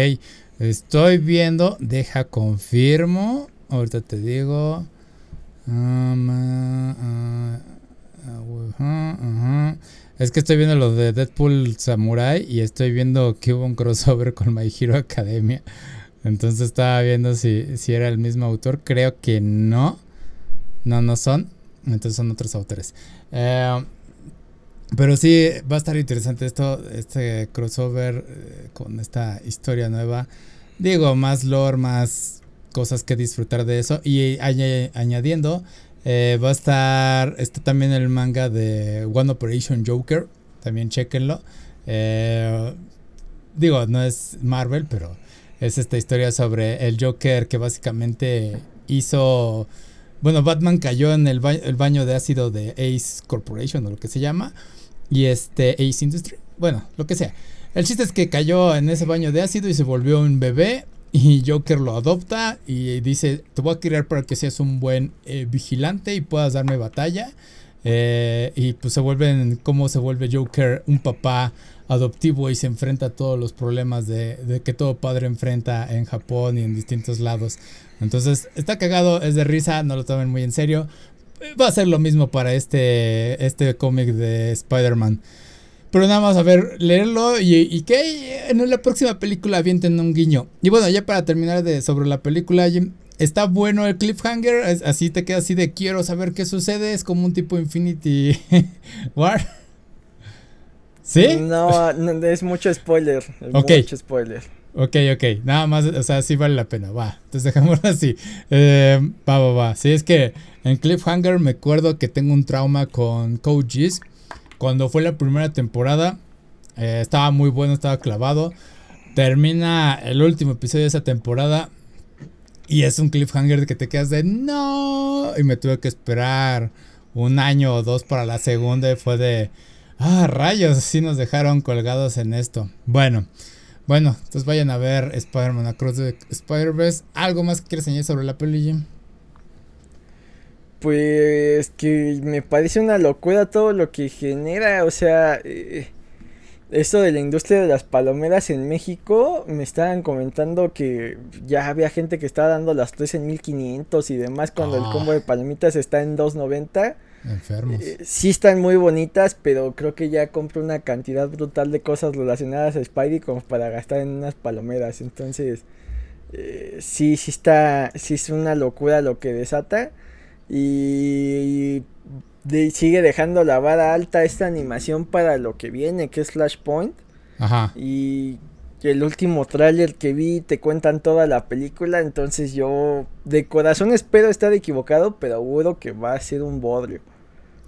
Estoy viendo, deja confirmo. Ahorita te digo. Um, es que estoy viendo lo de Deadpool Samurai y estoy viendo que hubo un crossover con My Hero Academia. Entonces estaba viendo si, si era el mismo autor. Creo que no. No, no son. Entonces son otros autores. Eh, pero sí, va a estar interesante esto, este crossover eh, con esta historia nueva. Digo, más lore, más cosas que disfrutar de eso. Y añadiendo, eh, va a estar, está también el manga de One Operation Joker. También chequenlo. Digo, no es Marvel, pero es esta historia sobre el Joker que básicamente hizo... Bueno, Batman cayó en el, el baño de ácido de Ace Corporation o lo que se llama. Y este Ace Industry. Bueno, lo que sea. El chiste es que cayó en ese baño de ácido y se volvió un bebé. Y Joker lo adopta y dice, te voy a criar para que seas un buen eh, vigilante y puedas darme batalla. Eh, y pues se vuelven, como se vuelve Joker un papá adoptivo y se enfrenta a todos los problemas de, que todo padre enfrenta en Japón y en distintos lados. Entonces está cagado, es de risa, no lo tomen muy en serio. Va a ser lo mismo para este, este cómic de Spider-Man. Pero nada más a ver, leerlo y, que en la próxima película avienten un guiño. Y bueno, ya para terminar de, sobre la película, está bueno el cliffhanger. así te queda así de quiero saber qué sucede. Es como un tipo Infinity War. ¿Sí? No, es mucho spoiler. Mucho spoiler. Ok, ok. Nada más, o sea, sí vale la pena. Va. Entonces dejémoslo así. Eh, va, va, va. Sí, es que en Cliffhanger me acuerdo que tengo un trauma con Coaches cuando fue la primera temporada, eh, estaba muy bueno, estaba clavado. Termina el último episodio de esa temporada y es un cliffhanger que te quedas de no. Y me tuve que esperar un año o dos para la segunda y fue de ah, rayos, así nos dejaron colgados en esto. Bueno, bueno, entonces vayan a ver Spider-Man Across the Spider-Verse. ¿Algo más que quieres añadir sobre la peli, pues que me parece una locura todo lo que genera, o sea, eh, esto de la industria de las palomeras en México, me estaban comentando que ya había gente que estaba dando las 3 en 1500 y demás cuando el combo de ah. palomitas está en 290. Enfermos. Eh, sí están muy bonitas, pero creo que ya compro una cantidad brutal de cosas relacionadas a Spidey como para gastar en unas palomeras. Entonces, eh, sí, sí está, sí es una locura lo que desata. Y, sigue dejando la vara alta esta animación para lo que viene, que es Flashpoint. Ajá. Y el último tráiler que vi te cuentan toda la película, entonces yo de corazón espero estar equivocado, pero auguro que va a ser un bodrio.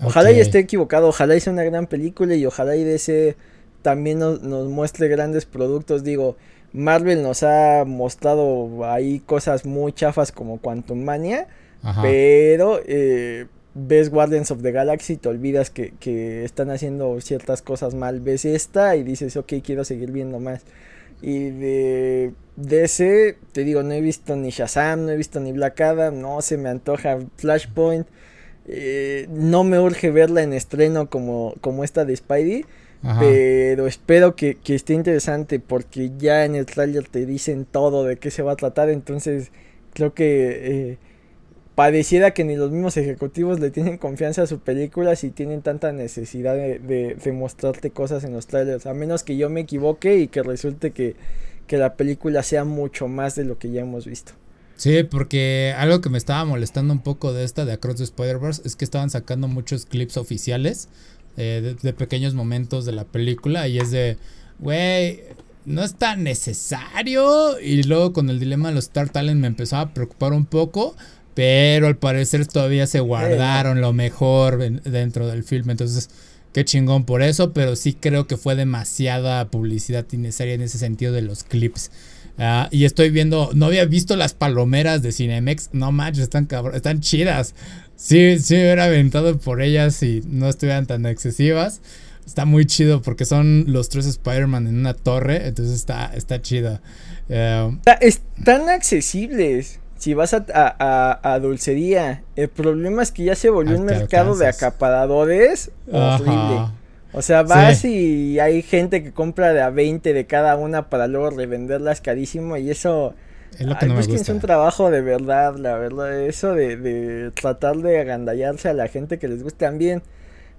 Ojalá y esté equivocado, ojalá sea una gran película y ojalá y de ese también nos, nos muestre grandes productos. Digo, Marvel nos ha mostrado ahí cosas muy chafas como Quantum Mania pero eh, ves Guardians of the Galaxy, te olvidas que, que, están haciendo ciertas cosas mal. Ves esta y dices, ok, quiero seguir viendo más. Y de, ese, te digo, no he visto ni Shazam, no he visto ni Black Adam, no se me antoja Flashpoint. Eh, no me urge verla en estreno como, como esta de Spidey. Pero espero que, que, esté interesante porque ya en el trailer te dicen todo de qué se va a tratar. Entonces creo que eh, pareciera que ni los mismos ejecutivos le tienen confianza a su película si tienen tanta necesidad de, de, mostrarte cosas en los trailers. A menos que yo me equivoque y que resulte que, que la película sea mucho más de lo que ya hemos visto. Sí, porque algo que me estaba molestando un poco de esta de Across the Spider-Verse es que estaban sacando muchos clips oficiales eh, de, pequeños momentos de la película y es de, güey, no es tan necesario. Y luego con el dilema de los Star Talent me empezó a preocupar un poco pero al parecer todavía se guardaron lo mejor dentro del filme. Entonces, qué chingón por eso. Pero sí creo que fue demasiada publicidad innecesaria en ese sentido de los clips. Ah, y estoy viendo, no había visto las palomeras de Cinemex. No manches, están están chidas. Sí, sí, hubiera aventado por ellas si no estuvieran tan excesivas. está muy chido porque son los tres Spider-Man en una torre, entonces está, está chido. Eh, están accesibles. Si vas a, a, dulcería, el problema es que ya se volvió un mercado de acaparadores horrible. O sea, vas y hay gente que compra de a 20 de cada una para luego revenderlas carísimo y eso... Es lo que no me gusta. Es un trabajo de verdad, la verdad. Eso de, de tratar de agandallarse a la gente que les guste también.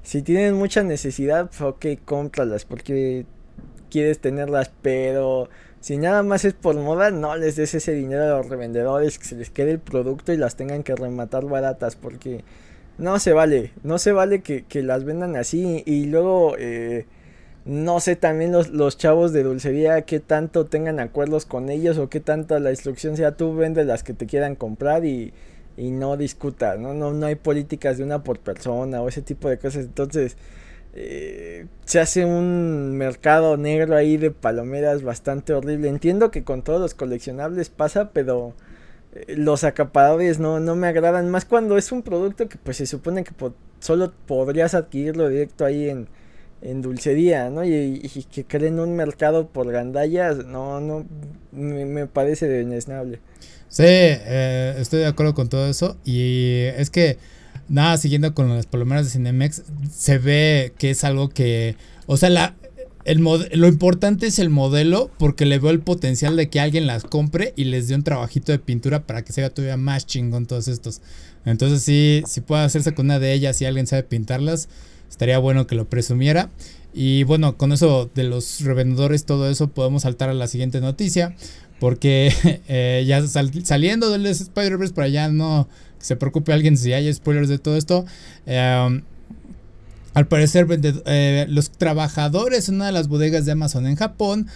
Si tienen mucha necesidad, pues ok, cómpralas porque quieres tenerlas, pero si nada más es por moda, no les des ese dinero a los revendedores, que se les quede el producto y las tengan que rematar baratas, porque no se vale, no se vale que, las vendan así. Y luego, eh, no sé también los, los, chavos de dulcería qué tanto tengan acuerdos con ellos o qué tanto la instrucción sea tú vendes las que te quieran comprar y, y no discutas, ¿no? No, no hay políticas de una por persona o ese tipo de cosas. Entonces, eh, se hace un mercado negro ahí de palomeras bastante horrible. Entiendo que con todos los coleccionables pasa, pero los acaparadores no, no me agradan. Más cuando es un producto que pues se supone que solo podrías adquirirlo directo ahí en, en dulcería, ¿no? Y, que creen un mercado por gandallas, no, no, me, parece desnable. Sí, eh, estoy de acuerdo con todo eso. Y es que nada, siguiendo con las palomeras de Cinemex, se ve que es algo que, o sea, la, el lo importante es el modelo porque le veo el potencial de que alguien las compre y les dé un trabajito de pintura para que sea todavía más chingón todos estos. Entonces sí, si puede hacerse con una de ellas y alguien sabe pintarlas, estaría bueno que lo presumiera. Y bueno, con eso de los revendedores, todo eso, podemos saltar a la siguiente noticia. Porque eh, ya saliendo del Spider-Verse, para allá no se preocupe alguien si hay spoilers de todo esto. Em, al parecer, eh, los trabajadores en una de las bodegas de Amazon en Japón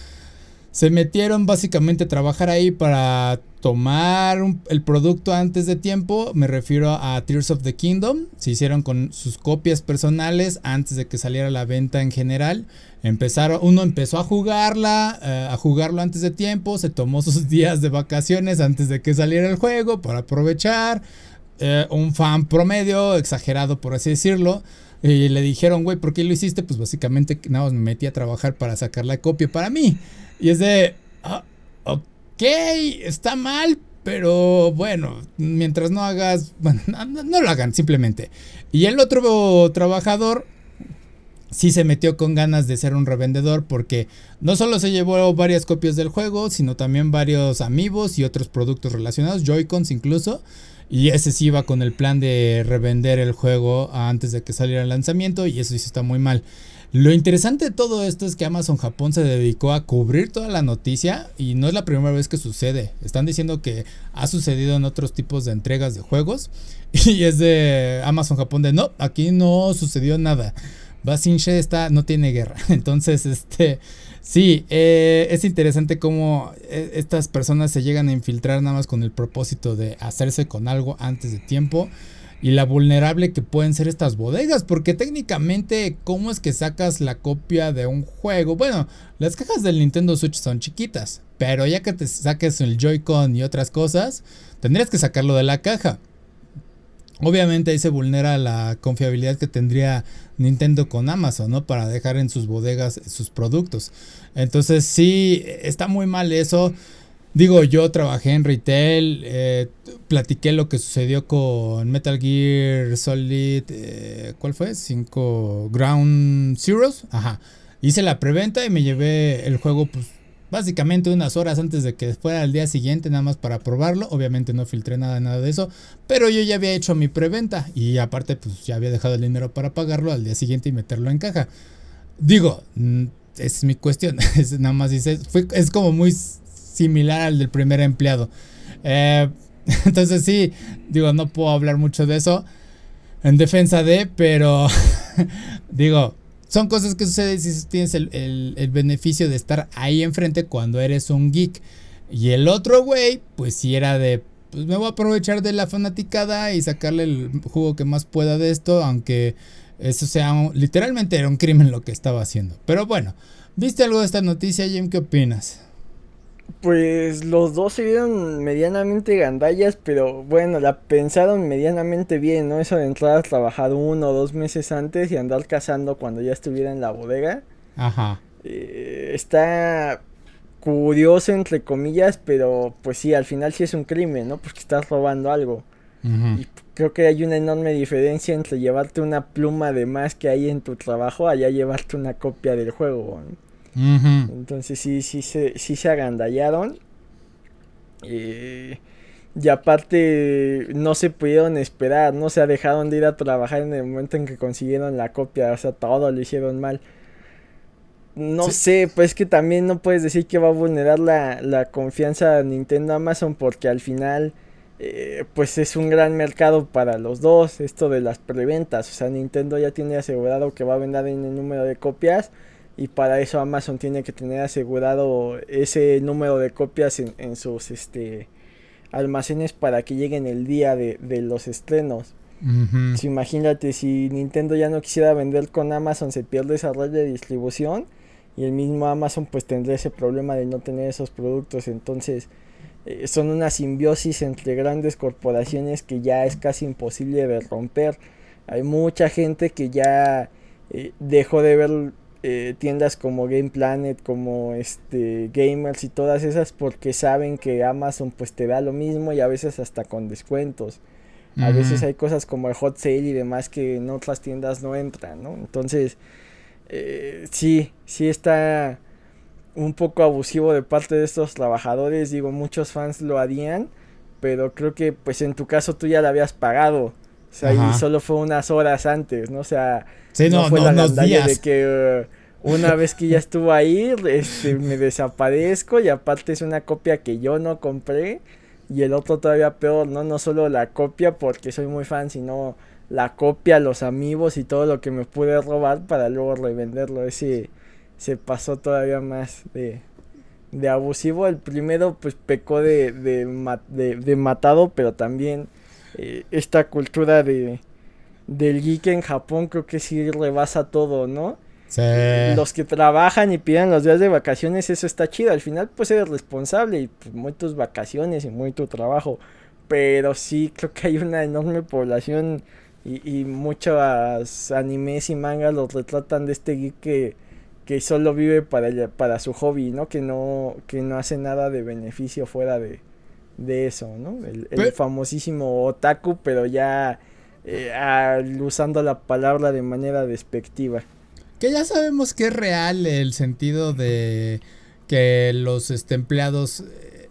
se metieron básicamente a trabajar ahí para tomar el producto antes de tiempo. Me refiero a Tears of the Kingdom. Se hicieron con sus copias personales antes de que saliera la venta en general. Empezaron, uno empezó a jugarla, eh, a jugarlo antes de tiempo. Se tomó sus días de vacaciones antes de que saliera el juego para aprovechar. Eh, un fan promedio, exagerado por así decirlo. Y le dijeron, güey, ¿por qué lo hiciste? Pues básicamente nada me metí a trabajar para sacar la copia para mí. Y es de, ah, ok, está mal, pero bueno, mientras no hagas, bueno, no, lo hagan simplemente. Y el otro trabajador sí se metió con ganas de ser un revendedor porque no solo se llevó varias copias del juego, sino también varios amigos y otros productos relacionados, Joy-Cons incluso. Y ese sí iba con el plan de revender el juego antes de que saliera el lanzamiento y eso sí está muy mal. Lo interesante de todo esto es que Amazon Japón se dedicó a cubrir toda la noticia y no es la primera vez que sucede. Están diciendo que ha sucedido en otros tipos de entregas de juegos y es de Amazon Japón de no, aquí no sucedió nada. Basinche está no tiene guerra. Entonces, este Sí, eh, es interesante cómo eh, estas personas se llegan a infiltrar nada más con el propósito de hacerse con algo antes de tiempo y la vulnerable que pueden ser estas bodegas, porque técnicamente, ¿cómo es que sacas la copia de un juego? Bueno, las cajas del Nintendo Switch son chiquitas, pero ya que te saques el Joy-Con y otras cosas, tendrías que sacarlo de la caja. Obviamente ahí se vulnera la confiabilidad que tendría Nintendo con Amazon, ¿no? Para dejar en sus bodegas sus productos. Entonces sí, está muy mal eso. Digo, yo trabajé en retail, eh, platiqué lo que sucedió con Metal Gear Solid, eh, ¿cuál fue? 5 Ground Zeroes. Ajá. Hice la preventa y me llevé el juego pues básicamente unas horas antes de que fuera el día siguiente nada más para probarlo. Obviamente no filtré nada, nada de eso, pero yo ya había hecho mi preventa y aparte pues ya había dejado el dinero para pagarlo al día siguiente y meterlo en caja. Digo, es mi cuestión, es, nada más dice, es como muy similar al del primer empleado. Eh, entonces sí, digo, no puedo hablar mucho de eso en defensa de, pero digo, son cosas que suceden si tienes el, beneficio de estar ahí enfrente cuando eres un geek. Y el otro güey, pues si era de, pues me voy a aprovechar de la fanaticada y sacarle el jugo que más pueda de esto, aunque eso sea, literalmente era un crimen lo que estaba haciendo. Pero bueno, ¿viste algo de esta noticia, Jim? ¿Qué opinas? Pues los dos se vieron medianamente gandallas, pero bueno, la pensaron medianamente bien, ¿no? Eso de entrar a trabajar uno o dos meses antes y andar cazando cuando ya estuviera en la bodega. Ajá. Eh, está curioso, entre comillas, pero pues sí, al final sí es un crimen, ¿no? Porque estás robando algo. Y creo que hay una enorme diferencia entre llevarte una pluma de más que hay en tu trabajo allá llevarte una copia del juego. Entonces sí, sí se, sí se agandallaron. Eh, y aparte no se pudieron esperar, no se dejaron de ir a trabajar en el momento en que consiguieron la copia, o sea, todo lo hicieron mal. No sé, pues que también no puedes decir que va a vulnerar la, la confianza de Nintendo Amazon porque al final eh, pues es un gran mercado para los dos, esto de las preventas, o sea, Nintendo ya tiene asegurado que va a vender en el número de copias y para eso Amazon tiene que tener asegurado ese número de copias en, sus este almacenes para que lleguen el día de, los estrenos. imagínate si Nintendo ya no quisiera vender con Amazon se pierde esa red de distribución y el mismo Amazon pues tendría ese problema de no tener esos productos entonces eh, son una simbiosis entre grandes corporaciones que ya es casi imposible de romper. Hay mucha gente que ya eh, dejó de ver eh, tiendas como Game Planet, como este Gamers y todas esas porque saben que Amazon pues te da lo mismo y a veces hasta con descuentos. A veces hay cosas como el hot sale y demás que en otras tiendas no entran, ¿no? Entonces, sí, sí está un poco abusivo de parte de estos trabajadores. Digo, muchos fans lo harían, pero creo que pues en tu caso tú ya la habías pagado. O sea, y solo fue unas horas antes, ¿no? O sea, no, fue la días. de que uh, una vez que ya estuvo ahí, este, me desaparezco y aparte es una copia que yo no compré y el otro todavía peor, ¿no? No solo la copia porque soy muy fan, sino la copia, los amigos y todo lo que me pude robar para luego revenderlo. Ese, se pasó todavía más de, de abusivo. El primero pues pecó de, de, de, matado, pero también eh, esta cultura de del geek en Japón creo que sí rebasa todo, ¿no? Sí. Los que trabajan y piden los días de vacaciones, eso está chido. Al final, pues eres responsable y pues, muy tus vacaciones y muy tu trabajo. Pero sí, creo que hay una enorme población y, y muchos animes y mangas los retratan de este geek que que solo vive para, para su hobby, ¿no? Que no, que no hace nada de beneficio fuera de, de eso, ¿no? El, famosísimo otaku, pero ya eh, usando la palabra de manera despectiva. Que ya sabemos que es real el sentido de que los este, empleados,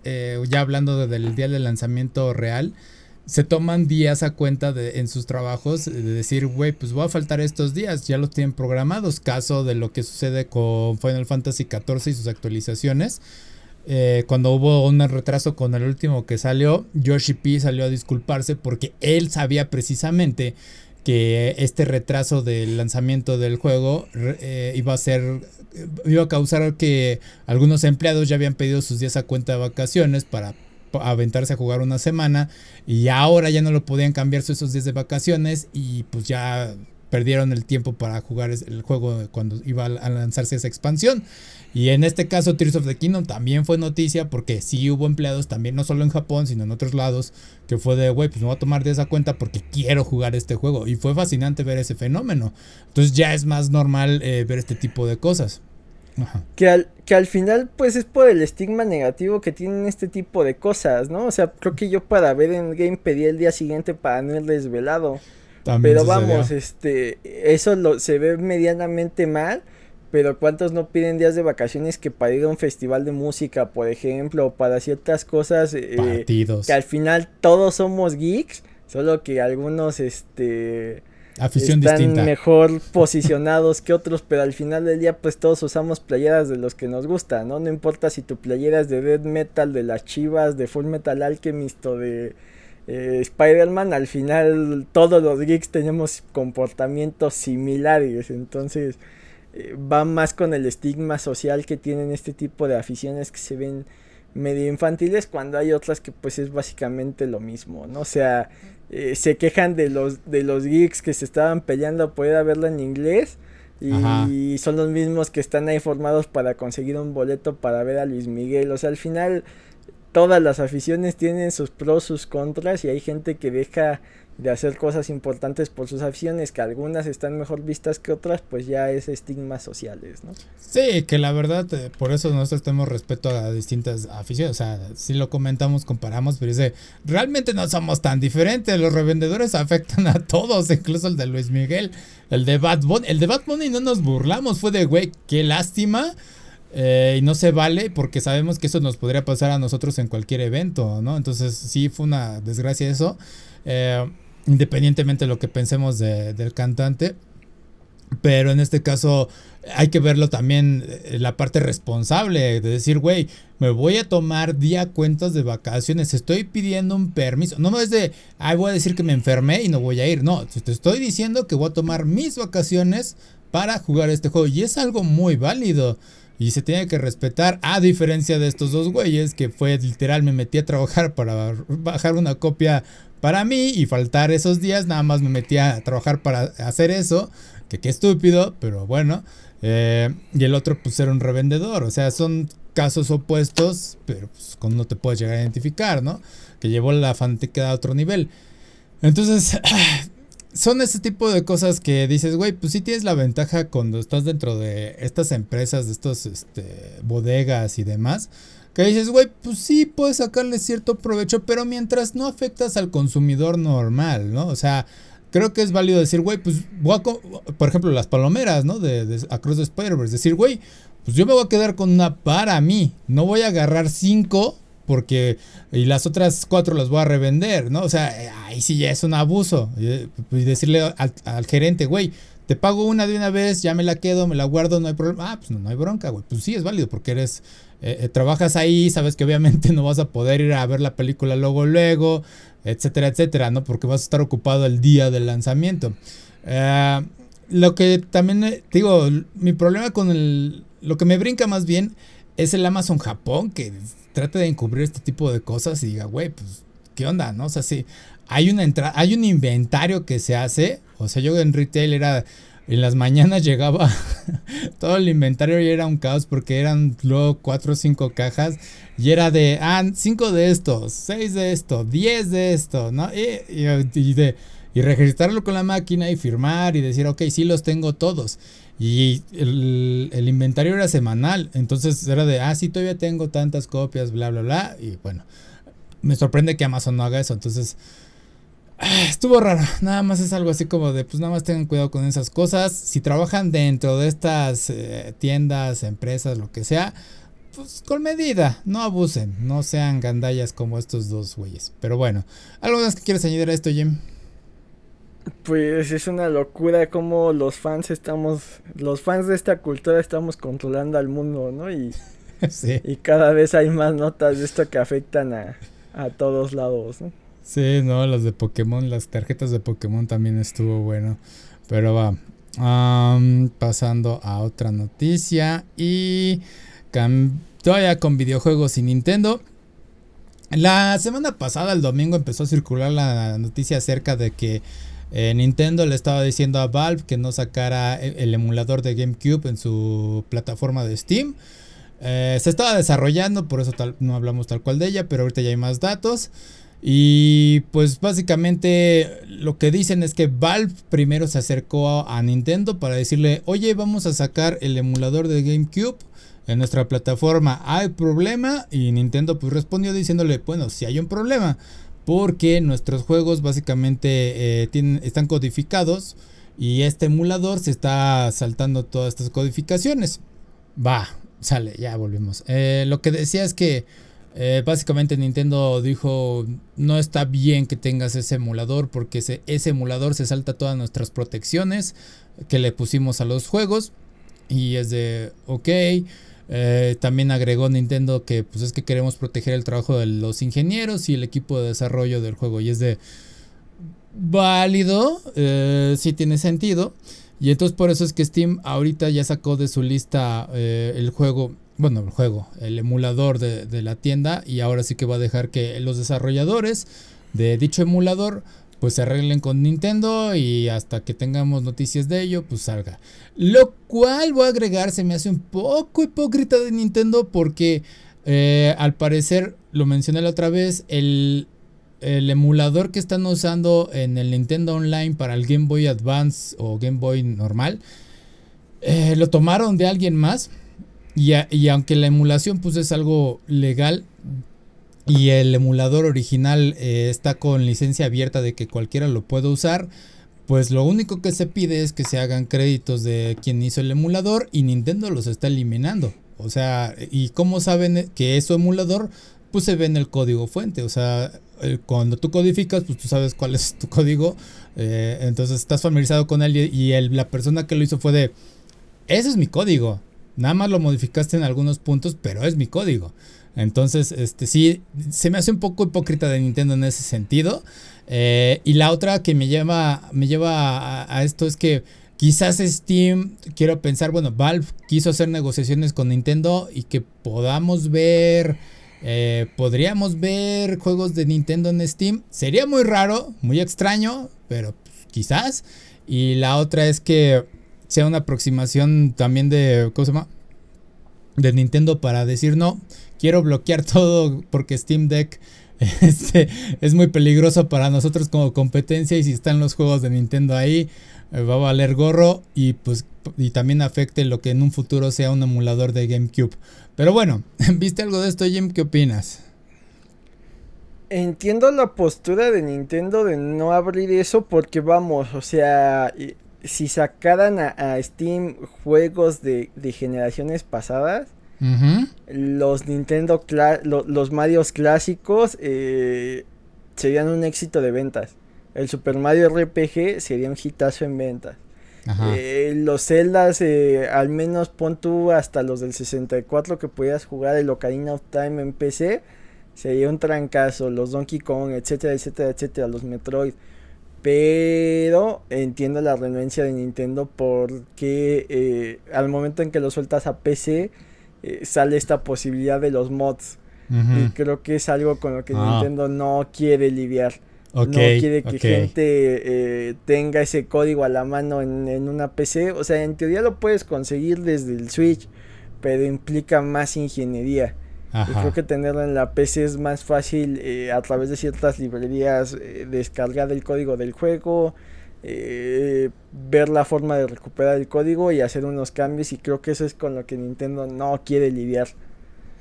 eh, ya hablando del día del lanzamiento real, se toman días a cuenta de, en sus trabajos de decir, güey, pues voy a faltar estos días, ya los tienen programados. Caso de lo que sucede con Final Fantasy XIV y sus actualizaciones. Eh, cuando hubo un retraso con el último que salió, Yoshi P salió a disculparse porque él sabía precisamente que este retraso del lanzamiento del juego eh, iba a ser iba a causar que algunos empleados ya habían pedido sus días a cuenta de vacaciones para aventarse a jugar una semana y ahora ya no lo podían cambiar esos días de vacaciones y pues ya perdieron el tiempo para jugar el juego cuando iba a lanzarse esa expansión. Y en este caso Tears of the Kingdom también fue noticia porque sí hubo empleados también no solo en Japón sino en otros lados que fue de güey pues me voy a tomar de esa cuenta porque quiero jugar este juego y fue fascinante ver ese fenómeno. Entonces ya es más normal eh, ver este tipo de cosas. Que al, que al final pues es por el estigma negativo que tienen este tipo de cosas, ¿no? O sea, creo que yo para ver en game pedí el día siguiente para no ir desvelado. Pero vamos, este, eso lo, se ve medianamente mal, pero ¿cuántos no piden días de vacaciones que para ir a un festival de música, por ejemplo, o para ciertas cosas eh, que al final todos somos geeks, solo que algunos, este Afición están mejor posicionados que otros, pero al final del día pues todos usamos playeras de los que nos gustan, ¿no? No importa si tu playera es de Dead Metal, de las Chivas, de Full Metal Alchemist o de eh, Spider-Man, al final todos los geeks tenemos comportamientos similares, entonces eh, va más con el estigma social que tienen este tipo de aficiones que se ven medio infantiles cuando hay otras que pues es básicamente lo mismo, ¿no? O sea, eh, se quejan de los, de los geeks que se estaban peleando a poder verla en inglés. Y son los mismos que están ahí formados para conseguir un boleto para ver a Luis Miguel. O sea, al final todas las aficiones tienen sus pros, sus contras y hay gente que deja de hacer cosas importantes por sus aficiones, que algunas están mejor vistas que otras, pues ya es estigmas sociales, ¿no? Sí, que la verdad, eh, por eso nosotros tenemos respeto a distintas aficiones, o sea, si lo comentamos, comparamos, pero dice, realmente no somos tan diferentes, los revendedores afectan a todos, incluso el de Luis Miguel, el de Bad Bunny, el de Bad Bunny no nos burlamos, fue de, güey, qué lástima, eh, y no se vale porque sabemos que eso nos podría pasar a nosotros en cualquier evento, ¿no? Entonces sí fue una desgracia eso. Eh, independientemente de lo que pensemos del cantante. Pero en este caso hay que verlo también eh, la parte responsable de decir, güey, me voy a tomar día cuentas de vacaciones, estoy pidiendo un permiso. No es de, ay, voy a decir que me enfermé y no voy a ir. No, te estoy diciendo que voy a tomar mis vacaciones para jugar este juego. Y es algo muy válido. Y se tiene que respetar, a diferencia de estos dos güeyes, que fue literal, me metí a trabajar para bajar una copia para mí y faltar esos días, nada más me metí a trabajar para hacer eso, que qué estúpido, pero bueno. Eh, y el otro pues era un revendedor, o sea, son casos opuestos, pero pues con uno te puedes llegar a identificar, ¿no? Que llevó la fanática a otro nivel. Entonces, son ese tipo de cosas que dices, güey, pues sí tienes la ventaja cuando estás dentro de estas empresas, de estos este, bodegas y demás que dices, güey, pues sí, puedes sacarle cierto provecho, pero mientras no afectas al consumidor normal, ¿no? O sea, creo que es válido decir, güey, pues voy a, por ejemplo, las palomeras, ¿no? De, de Across the Spider-Verse. Decir, güey, pues yo me voy a quedar con una para mí. No voy a agarrar cinco porque y las otras cuatro las voy a revender, ¿no? O sea, ahí sí ya es un abuso. Y decirle al, gerente, güey, te pago una de una vez, ya me la quedo, me la guardo, no hay problema. Ah, pues no, no hay bronca, güey. Pues sí, es válido porque eres eh, eh, trabajas ahí, sabes que obviamente no vas a poder ir a ver la película luego, luego, etcétera, etcétera, ¿no? Porque vas a estar ocupado el día del lanzamiento. Eh, lo que también, digo, mi problema con el, lo que me brinca más bien es el Amazon Japón, que trata de encubrir este tipo de cosas y diga, güey, pues, ¿qué onda, no? O sea, sí, hay una entrada, hay un inventario que se hace, o sea, yo en retail era en las mañanas llegaba todo el inventario y era un caos porque eran luego cuatro o cinco cajas y era de, ah, cinco de estos, seis de esto, diez de esto, ¿no? Y, de, y registrarlo con la máquina y firmar y decir, ok, sí los tengo todos. Y el, inventario era semanal, entonces era de, ah, sí, todavía tengo tantas copias, bla, bla, bla. Y bueno, me sorprende que Amazon no haga eso, entonces Ah, estuvo raro, nada más es algo así como de, pues nada más tengan cuidado con esas cosas. Si trabajan dentro de estas eh, tiendas, empresas, lo que sea, pues con medida, no abusen, no sean gandallas como estos dos güeyes. Pero bueno, ¿algo más que quieres añadir a esto, Jim? Pues es una locura como los fans estamos, los fans de esta cultura estamos controlando al mundo, ¿no? Y, y cada vez hay más notas de esto que afectan a, a todos lados, ¿no? Sí, no, las de Pokémon, las tarjetas de Pokémon también estuvo bueno. Pero va. pasando a otra noticia. Y todavía con videojuegos y Nintendo. La semana pasada, el domingo, empezó a circular la noticia acerca de que eh, Nintendo le estaba diciendo a Valve que no sacara e, el emulador de GameCube en su plataforma de Steam. Eh, se estaba desarrollando, por eso no hablamos tal cual de ella, pero ahorita ya hay más datos. Y pues básicamente lo que dicen es que Valve primero se acercó a, Nintendo para decirle, oye, vamos a sacar el emulador de GameCube en nuestra plataforma. ¿Hay problema? Y Nintendo pues respondió diciéndole, bueno, si hay un problema. Porque nuestros juegos básicamente eh, están codificados y este emulador se está saltando todas estas codificaciones. Va, sale, ya volvimos. Eh, lo que decía es que eh, básicamente Nintendo dijo no está bien que tengas ese emulador porque ese, emulador se salta todas nuestras protecciones que le pusimos a los juegos y es de ok. Eh, también agregó Nintendo que pues es que queremos proteger el trabajo de los ingenieros y el equipo de desarrollo del juego y es de válido, eh, si tiene sentido. Y entonces por eso es que Steam ahorita ya sacó de su lista el juego bueno, el juego, el emulador de, la tienda y ahora sí que va a dejar que los desarrolladores de dicho emulador pues se arreglen con Nintendo y hasta que tengamos noticias de ello, pues salga. Lo cual voy a agregar, se me hace un poco hipócrita de Nintendo porque eh, al parecer, lo mencioné la otra vez, el, emulador que están usando en el Nintendo Online para el Game Boy Advance o Game Boy normal, eh, lo tomaron de alguien más. Y, y, aunque la emulación pues es algo legal, y el emulador original eh, está con licencia abierta de que cualquiera lo puede usar, pues lo único que se pide es que se hagan créditos de quien hizo el emulador y Nintendo los está eliminando. O sea, ¿y cómo saben que es su emulador? Pues se ve en el código fuente. O sea, cuando tú codificas, pues tú sabes cuál es tu código. Eh, entonces estás familiarizado con él y, la persona que lo hizo fue de, ese es mi código. Nada más lo modificaste en algunos puntos, pero es mi código. Entonces, este sí, se me hace un poco hipócrita de Nintendo en ese sentido. Eh, y la otra que me lleva, me lleva a, esto es que quizás Steam, quiero pensar, bueno, Valve quiso hacer negociaciones con Nintendo y que podamos ver, eh, podríamos ver juegos de Nintendo en Steam. Sería muy raro, muy extraño, pero quizás. Y la otra es que sea una aproximación también de, ¿cómo se llama? De Nintendo para decir no quiero bloquear todo porque Steam Deck este, es muy peligroso para nosotros como competencia y si están los juegos de Nintendo ahí eh, va a valer gorro y pues y también afecte lo que en un futuro sea un emulador de GameCube. Pero bueno, ¿viste algo de esto Jim? ¿Qué opinas? Entiendo la postura de Nintendo de no abrir eso porque vamos, o sea, si sacaran a, Steam juegos de, de generaciones pasadas, los Nintendo, los Marios clásicos eh, serían un éxito de ventas. El Super Mario RPG sería un hitazo en ventas. Eh, los Zeldas, eh, al menos pon tú hasta los del 64 que pudieras jugar el Ocarina of Time en PC, sería un trancazo. Los Donkey Kong, etcétera, etcétera, etcétera, los Metroid. Pero entiendo la renuencia de Nintendo porque al momento en que lo sueltas a PC, eh, sale esta posibilidad de los mods. Y creo que es algo con lo que ah. Nintendo no quiere lidiar. no quiere que gente eh, tenga ese código a la mano en, una PC. O sea, en teoría lo puedes conseguir desde el Switch, pero implica más ingeniería. Y creo que tenerlo en la PC es más fácil eh, a través de ciertas librerías descargar el código del juego, eh, ver la forma de recuperar el código y hacer unos cambios y creo que eso es con lo que Nintendo no quiere lidiar.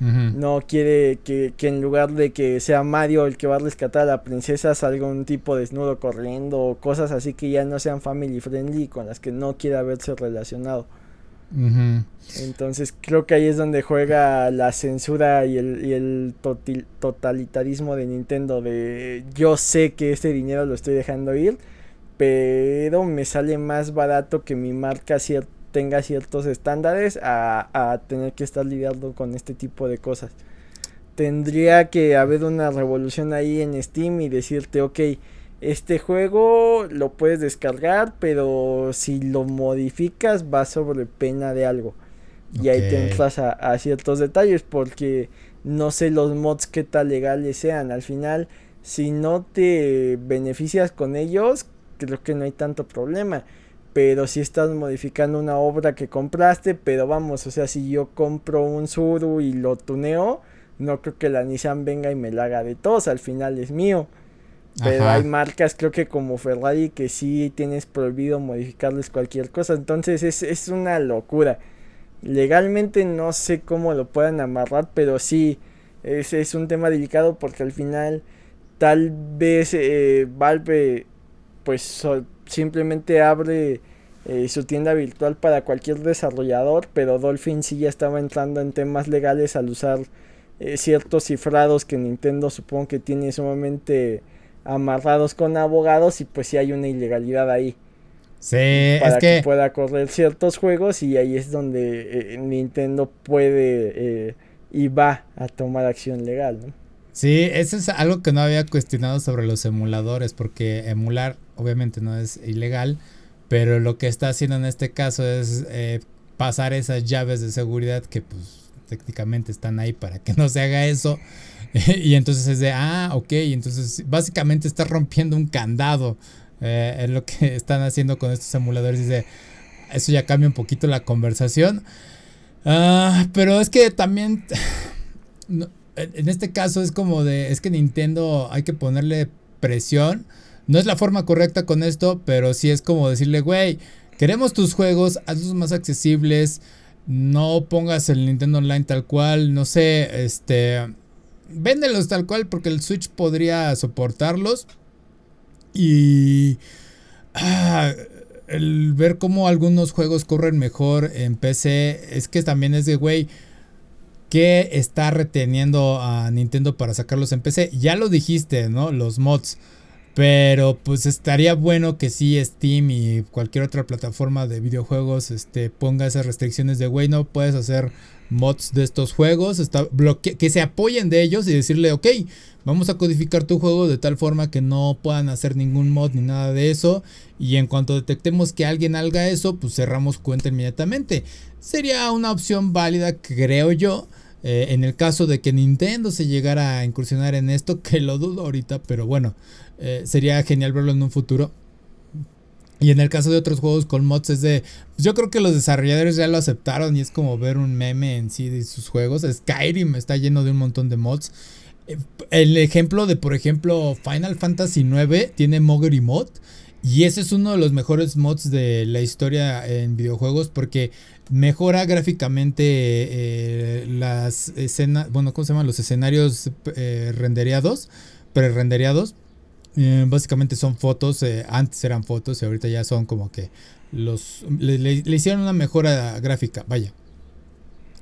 No quiere que, en lugar de que sea Mario el que va a rescatar a la princesa salga un tipo desnudo corriendo o cosas así que ya no sean family friendly con las que no quiere haberse relacionado. Entonces creo que ahí es donde juega la censura y el, y el totalitarismo de Nintendo de yo sé que este dinero lo estoy dejando ir pero me sale más barato que mi marca tenga ciertos estándares a, tener que estar lidiando con este tipo de cosas. Tendría que haber una revolución ahí en Steam y decirte, ok, este juego lo puedes descargar, pero si lo modificas va sobre pena de algo. Y ahí te entras a, a, ciertos detalles porque no sé los mods qué tal legales sean. Al final, si no te beneficias con ellos, creo que no hay tanto problema. Pero si estás modificando una obra que compraste, pero vamos, o sea, si yo compro un Suru y lo tuneo, no creo que la Nissan venga y me la haga de todos, al final es mío. Pero hay marcas, creo que como Ferrari, que sí tienes prohibido modificarles cualquier cosa. Entonces es, es una locura. Legalmente no sé cómo lo puedan amarrar, pero sí, es, es un tema delicado porque al final tal vez eh, Valve pues simplemente abre eh, su tienda virtual para cualquier desarrollador, pero Dolphin sí ya estaba entrando en temas legales al usar eh, ciertos cifrados que Nintendo supongo que tiene sumamente amarrados con abogados y pues sí hay una ilegalidad ahí. Sí, para es que... pueda correr ciertos juegos y ahí es donde eh, Nintendo puede y va a tomar acción legal, ¿no? Sí, eso es algo que no había cuestionado sobre los emuladores, porque emular obviamente no es ilegal, pero lo que está haciendo en este caso es eh, pasar esas llaves de seguridad que pues técnicamente están ahí para que no se haga eso. y entonces es de, ah, ok, entonces básicamente está rompiendo un candado. Eh, es lo que están haciendo con estos emuladores. Dice, eso ya cambia un poquito la conversación. Ah, pero es que también, en este caso es como de, es que Nintendo hay que ponerle presión. No es la forma correcta con esto, pero sí es como decirle, güey, queremos tus juegos, hazlos más accesibles. No pongas el Nintendo Online tal cual, no sé, este, véndelos tal cual porque el Switch podría soportarlos. Y ah, el ver cómo algunos juegos corren mejor en PC es que también es de, güey, ¿qué está reteniendo a Nintendo para sacarlos en PC? Ya lo dijiste, ¿no? Los mods. Pero pues estaría bueno que sí Steam y cualquier otra plataforma de videojuegos este, ponga esas restricciones de, güey, no puedes hacer mods de estos juegos, está que se apoyen de ellos y decirle, ok, vamos a codificar tu juego de tal forma que no puedan hacer ningún mod ni nada de eso. Y en cuanto detectemos que alguien haga eso, pues cerramos cuenta inmediatamente. Sería una opción válida, creo yo. Eh, en el caso de que Nintendo se llegara a incursionar en esto, que lo dudo ahorita, pero bueno, eh, sería genial verlo en un futuro. Y en el caso de otros juegos con mods es de... Pues yo creo que los desarrolladores ya lo aceptaron y es como ver un meme en sí de sus juegos. Skyrim está lleno de un montón de mods. Eh, el ejemplo de, por ejemplo, Final Fantasy IX tiene Moguri Mod. Y ese es uno de los mejores mods de la historia en videojuegos porque mejora gráficamente eh, las escenas, bueno, ¿cómo se llaman? Los escenarios eh, rendereados, pre-rendereados. Eh, básicamente son fotos, eh, antes eran fotos y ahorita ya son como que los le, hicieron una mejora gráfica, vaya.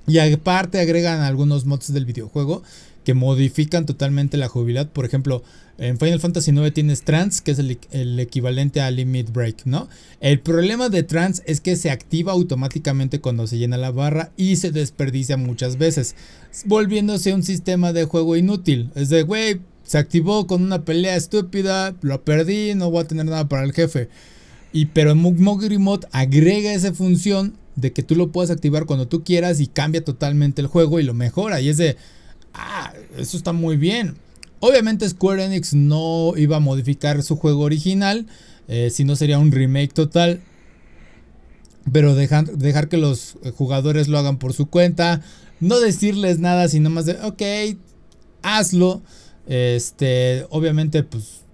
Y aparte agregan algunos mods del videojuego que modifican totalmente la jugabilidad. Por ejemplo, en Final Fantasy IX tienes Trans, que es el, equivalente a Limit Break, ¿no? El problema de Trans es que se activa automáticamente cuando se llena la barra y se desperdicia muchas veces, volviéndose un sistema de juego inútil. Es de, güey, se activó con una pelea estúpida, lo perdí, no voy a tener nada para el jefe. Y pero Moguri Mod agrega esa función de que tú lo puedas activar cuando tú quieras y cambia totalmente el juego y lo mejora. Y es de, ah, eso está muy bien. Obviamente Square Enix no iba a modificar su juego original, eh, si no sería un remake total. Pero dejar, dejar que los jugadores lo hagan por su cuenta, no decirles nada, sino más de, ok, hazlo. Este, obviamente, pues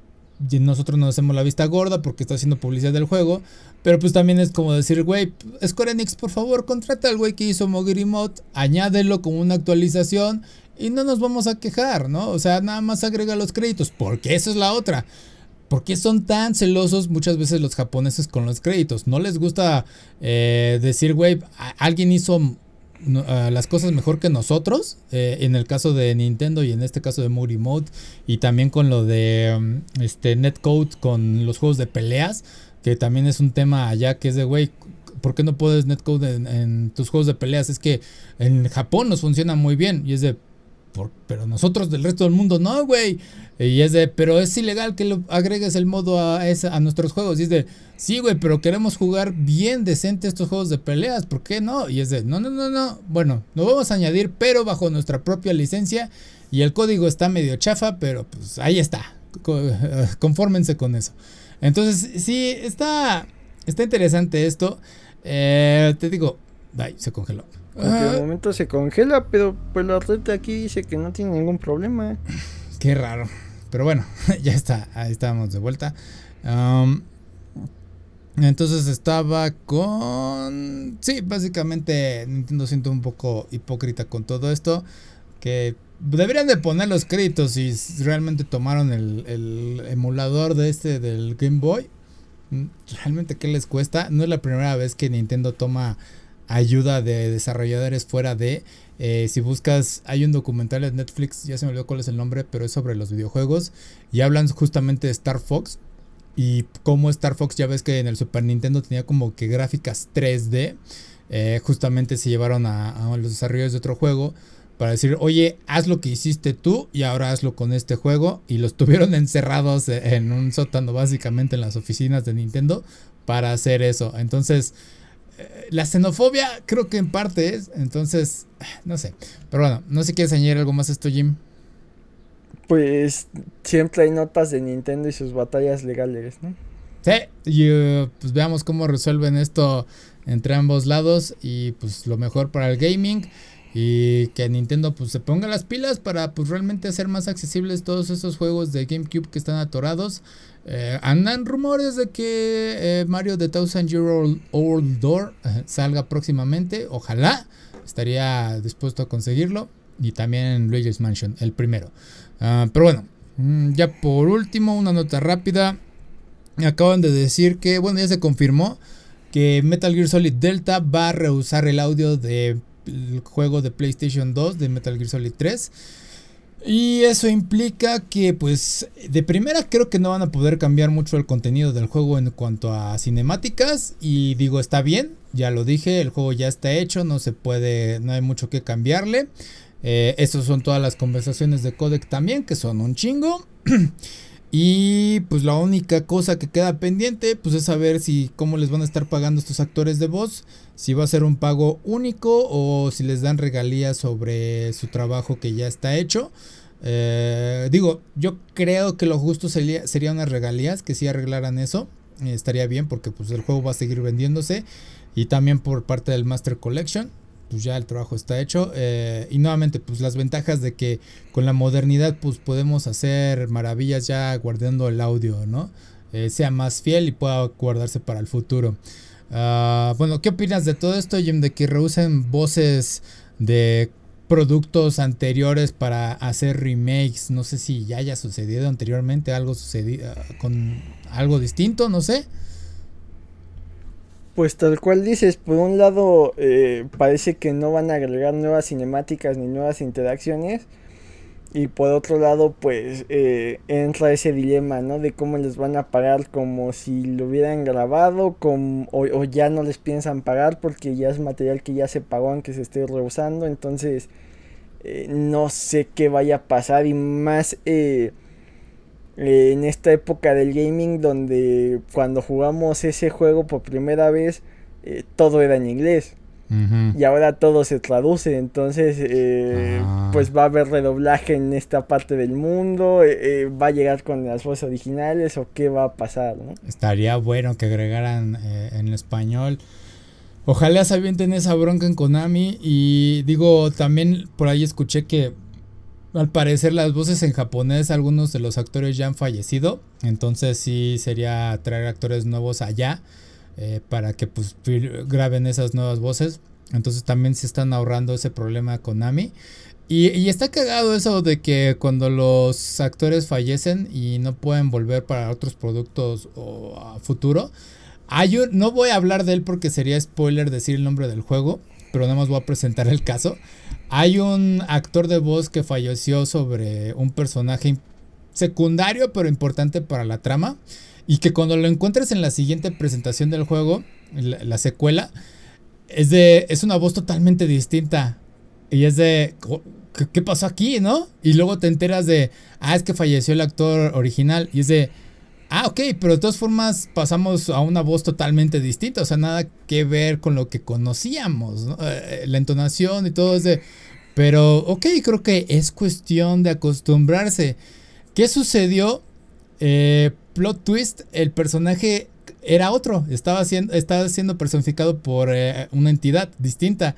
nosotros nos hacemos la vista gorda porque está haciendo publicidad del juego. Pero pues también es como decir, güey, Square Enix, por favor, contrata al güey que hizo Mogiri Mod, añádelo como una actualización y no nos vamos a quejar, ¿no? O sea, nada más agrega los créditos, porque esa es la otra. ¿Por qué son tan celosos muchas veces los japoneses con los créditos? No les gusta eh, decir, güey, alguien hizo las cosas mejor que nosotros. Eh, en el caso de Nintendo y en este caso de Moody Mode. Y también con lo de um, este Netcode con los juegos de peleas. Que también es un tema allá que es de, güey, ¿por qué no puedes netcode en, tus juegos de peleas? Es que en Japón nos funciona muy bien. Y es de, pero nosotros del resto del mundo no, güey. Y es de, pero es ilegal que lo agregues el modo a, a nuestros juegos. Y es de, sí, güey, pero queremos jugar bien decente estos juegos de peleas. ¿Por qué no? Y es de, no, no, no, no. Bueno, lo vamos a añadir, pero bajo nuestra propia licencia. Y el código está medio chafa, pero pues ahí está. Confórmense con eso. Entonces, sí, está, está interesante esto. Eh, te digo, ay, se congeló. En el momento se congela, pero pues la red aquí dice que no tiene ningún problema. Qué raro. Pero bueno, ya está. Ahí estábamos de vuelta. entonces estaba con... Sí, básicamente Nintendo siento un poco hipócrita con todo esto. Que deberían de poner los créditos si realmente tomaron el, el emulador de este del Game Boy. Realmente, ¿qué les cuesta? No es la primera vez que Nintendo toma ayuda de desarrolladores fuera de. Eh, si buscas, hay un documental en Netflix, ya se me olvidó cuál es el nombre, pero es sobre los videojuegos. Y hablan justamente de Star Fox. Y como Star Fox, ya ves que en el Super Nintendo tenía como que gráficas 3D. Eh, justamente se llevaron a, a, los desarrolladores de otro juego para decir, oye, haz lo que hiciste tú y ahora hazlo con este juego. Y los tuvieron encerrados en un sótano, básicamente en las oficinas de Nintendo, para hacer eso. Entonces, la xenofobia creo que en parte es, entonces, no sé. Pero bueno, no sé si quieres añadir algo más a esto, Jim. Pues siempre hay notas de Nintendo y sus batallas legales, ¿no? Sí, y uh, pues veamos cómo resuelven esto entre ambos lados y pues lo mejor para el gaming y que Nintendo pues se ponga las pilas para pues realmente hacer más accesibles todos esos juegos de GameCube que están atorados. Eh, andan rumores de que eh, Mario The Thousand Year Old, Door salga próximamente, ojalá, estaría dispuesto a conseguirlo y también Luigi's Mansion, el primero. Ah, pero bueno, mm, ya por último una nota rápida. Acaban de decir que, bueno, ya se confirmó que Metal Gear Solid Delta va a rehusar el audio del juego de PlayStation 2 de Metal Gear Solid 3. Y eso implica que pues de primera creo que no van a poder cambiar mucho el contenido del juego en cuanto a cinemáticas y digo está bien, ya lo dije, el juego ya está hecho, no se puede, no hay mucho que cambiarle. Eh, Estas son todas las conversaciones de codec también que son un chingo. Y pues la única cosa que queda pendiente pues es saber si cómo les van a estar pagando estos actores de voz, si va a ser un pago único o si les dan regalías sobre su trabajo que ya está hecho. Eh, digo, yo creo que lo justo sería, unas regalías que si arreglaran eso. estaría bien porque pues el juego va a seguir vendiéndose. Y también por parte del Master Collection pues ya el trabajo está hecho. Eh, y nuevamente, pues las ventajas de que con la modernidad, pues podemos hacer maravillas ya guardando el audio, ¿no? Eh, sea más fiel y pueda guardarse para el futuro. Ah, bueno, ¿qué opinas de todo esto, Jim? De que reusen voces de productos anteriores para hacer remakes. No sé si ya haya sucedido anteriormente algo sucedido ah, con algo distinto, no sé. Pues tal cual dices, por un lado eh, parece que no van a agregar nuevas cinemáticas ni nuevas interacciones. Y por otro lado, pues eh, entra ese dilema, ¿no? De cómo les van a pagar como si lo hubieran grabado o, o, ya no les piensan pagar porque ya es material que ya se pagó aunque se esté reusando. Entonces, eh, no sé qué vaya a pasar y más en esta época del gaming donde cuando jugamos ese juego por primera vez eh, todo era en inglés. Y ahora todo se traduce entonces eh, ah. pues va a haber redoblaje en esta parte del mundo eh, va a llegar con las voces originales o qué va a pasar estaría bueno que agregaran en español. Ojalá se avienten esa bronca en Konami y digo también por ahí escuché que al parecer las voces en japonés, algunos de los actores ya han fallecido. Entonces sí sería traer actores nuevos allá eh, para que pues graben esas nuevas voces. Entonces también se están ahorrando ese problema con Konami. Y, y, está cagado eso de que cuando los actores fallecen y no pueden volver para otros productos o a futuro. Hay no voy a hablar de él porque sería spoiler decir el nombre del juego, pero nada más voy a presentar el caso. Hay un actor de voz que falleció sobre un personaje secundario pero importante para la trama. Y que cuando lo encuentres en la siguiente presentación del juego, la, secuela, es de. es una voz totalmente distinta. Y es de. ¿Qué, pasó aquí, no? Y luego te enteras de. Ah, es que falleció el actor original. Y es de. Ah, ok, pero de todas formas pasamos a una voz totalmente distinta, o sea, nada que ver con lo que conocíamos, eh, la entonación y todo es de... Pero, ok, creo que es cuestión de acostumbrarse. ¿Qué sucedió? Eh, plot twist, el personaje era otro, estaba siendo, estaba siendo personificado por eh, una entidad distinta.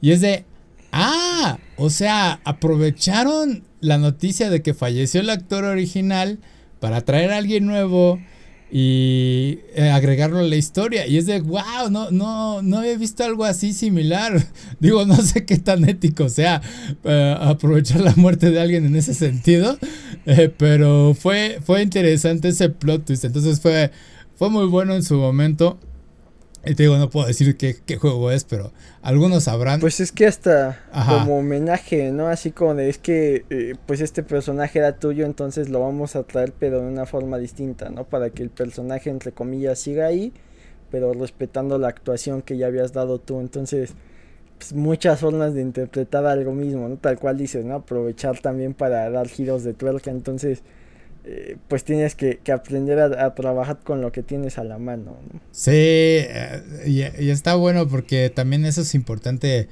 Y es de, ah, o sea, aprovecharon la noticia de que falleció el actor original para traer a alguien nuevo y eh, agregarlo a la historia. Y es de, wow, no, no, no he visto algo así similar. Digo, no sé qué tan ético sea eh, aprovechar la muerte de alguien en ese sentido. Eh, pero fue, fue interesante ese plot twist. Entonces fue, fue muy bueno en su momento. Y te digo, no puedo decir qué, juego es, pero algunos sabrán. Pues es que hasta como homenaje, ¿no? Así como de, es que eh, pues este personaje era tuyo, entonces lo vamos a traer, pero de una forma distinta, ¿no? Para que el personaje, entre comillas, siga ahí, pero respetando la actuación que ya habías dado tú. Entonces, pues muchas formas de interpretar algo mismo, ¿no? Tal cual dices, ¿no? Aprovechar también para dar giros de tuerca. Entonces, eh, pues tienes que, aprender a, trabajar con lo que tienes a la mano. Sí, eh, y, está bueno porque también eso es importante.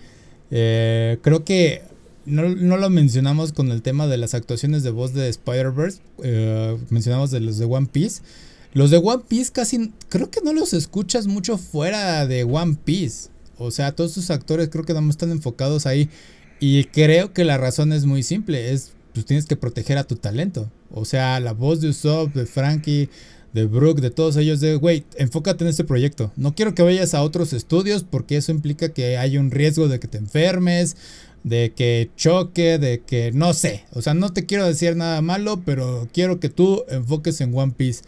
creo que no, lo mencionamos con el tema de las actuaciones de voz de Spider-Verse. mencionamos de los de One Piece. Los de One Piece casi, creo que no los escuchas mucho fuera de One Piece. O sea, todos sus actores creo que no están enfocados ahí. Y creo que la razón es muy simple. Es, pues tienes que proteger a tu talento. O sea, la voz de Usopp, de Frankie, de Brooke, de todos ellos, de, güey, enfócate en este proyecto. No quiero que vayas a otros estudios porque eso implica que hay un riesgo de que te enfermes, de que choque, de que no sé. O sea, no te quiero decir nada malo, pero quiero que tú enfoques en One Piece.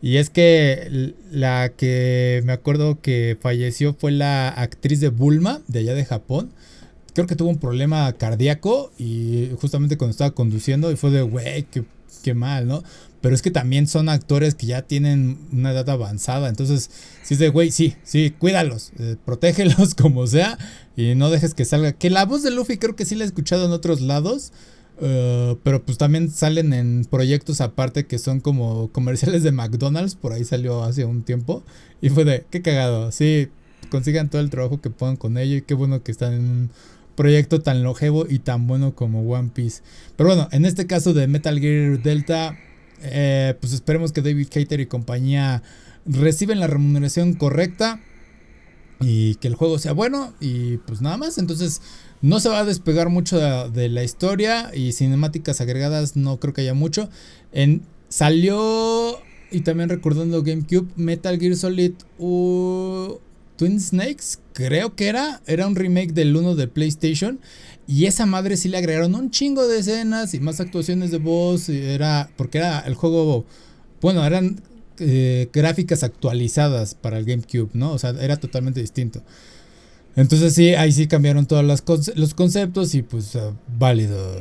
Y es que la que me acuerdo que falleció fue la actriz de Bulma, de allá de Japón. Creo que tuvo un problema cardíaco y justamente cuando estaba conduciendo y fue de, güey, qué, mal, ¿no? Pero es que también son actores que ya tienen una edad avanzada. Entonces, si es de, güey, sí, sí, cuídalos, eh, protégelos como sea y no dejes que salga. Que la voz de Luffy creo que sí la he escuchado en otros lados. Eh, pero pues también salen en proyectos aparte que son como comerciales de McDonald's, por ahí salió hace un tiempo. Y fue de, qué cagado, sí, consigan todo el trabajo que puedan con ello y qué bueno que están en un proyecto tan longevo y tan bueno como One Piece. Pero bueno, en este caso de Metal Gear Delta, eh, pues esperemos que David Cater y compañía reciben la remuneración correcta y que el juego sea bueno y pues nada más. Entonces no se va a despegar mucho de, la historia y cinemáticas agregadas no creo que haya mucho. En, salió, y también recordando GameCube, Metal Gear Solid Twin Snakes, creo que era, era un remake del 1 de PlayStation. Y esa madre sí le agregaron un chingo de escenas y más actuaciones de voz. Era, porque era el juego, bueno, eran eh, gráficas actualizadas para el GameCube, ¿no? O sea, era totalmente distinto. Entonces sí, ahí sí cambiaron todos los conceptos y pues ah, válido.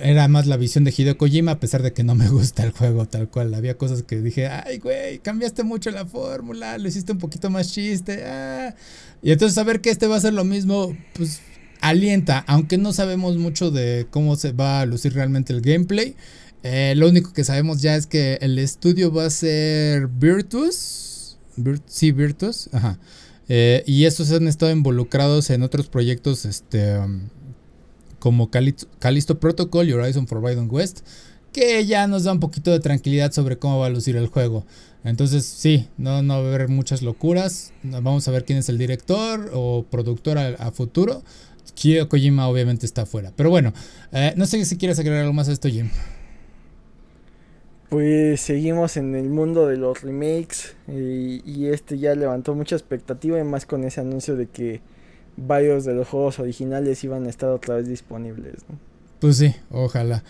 Era más la visión de Hideo Kojima a pesar de que no me gusta el juego tal cual. Había cosas que dije, ay güey, cambiaste mucho la fórmula, lo hiciste un poquito más chiste. Ah". Y entonces saber que este va a ser lo mismo, pues alienta, aunque no sabemos mucho de cómo se va a lucir realmente el gameplay. Eh, lo único que sabemos ya es que el estudio va a ser Virtus. sí, Virtus. Ajá. Eh, y estos han estado involucrados en otros proyectos este, um, como Callisto Protocol y Horizon Forbidden West, que ya nos da un poquito de tranquilidad sobre cómo va a lucir el juego. Entonces, sí, no, no va a haber muchas locuras. Vamos a ver quién es el director o productor a, futuro. Kyo Kojima obviamente está afuera. Pero bueno, eh, no sé si quieres agregar algo más a esto, Jim. Pues seguimos en el mundo de los remakes y, este ya levantó mucha expectativa y más con ese anuncio de que varios de los juegos originales iban a estar otra vez disponibles. Pues sí, ojalá.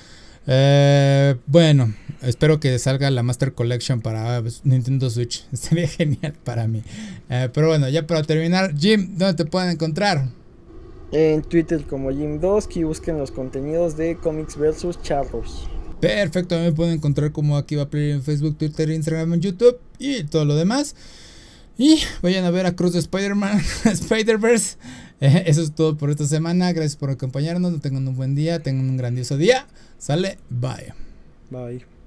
Eh, bueno, espero que salga la Master Collection para Nintendo Switch. Sería genial para mí. Eh, pero bueno, ya para terminar, Jim, ¿dónde te pueden encontrar? En Twitter como Jim2, que busquen los contenidos de Comics vs. Charros. Perfecto, me pueden encontrar como aquí va a Play en Facebook, Twitter, Instagram, YouTube y todo lo demás. Y vayan a ver a Cruz de Spider-Man, Spider-Verse. Eso es todo por esta semana. Gracias por acompañarnos. Tengan un buen día, tengan un grandioso día. Sale, bye. Bye.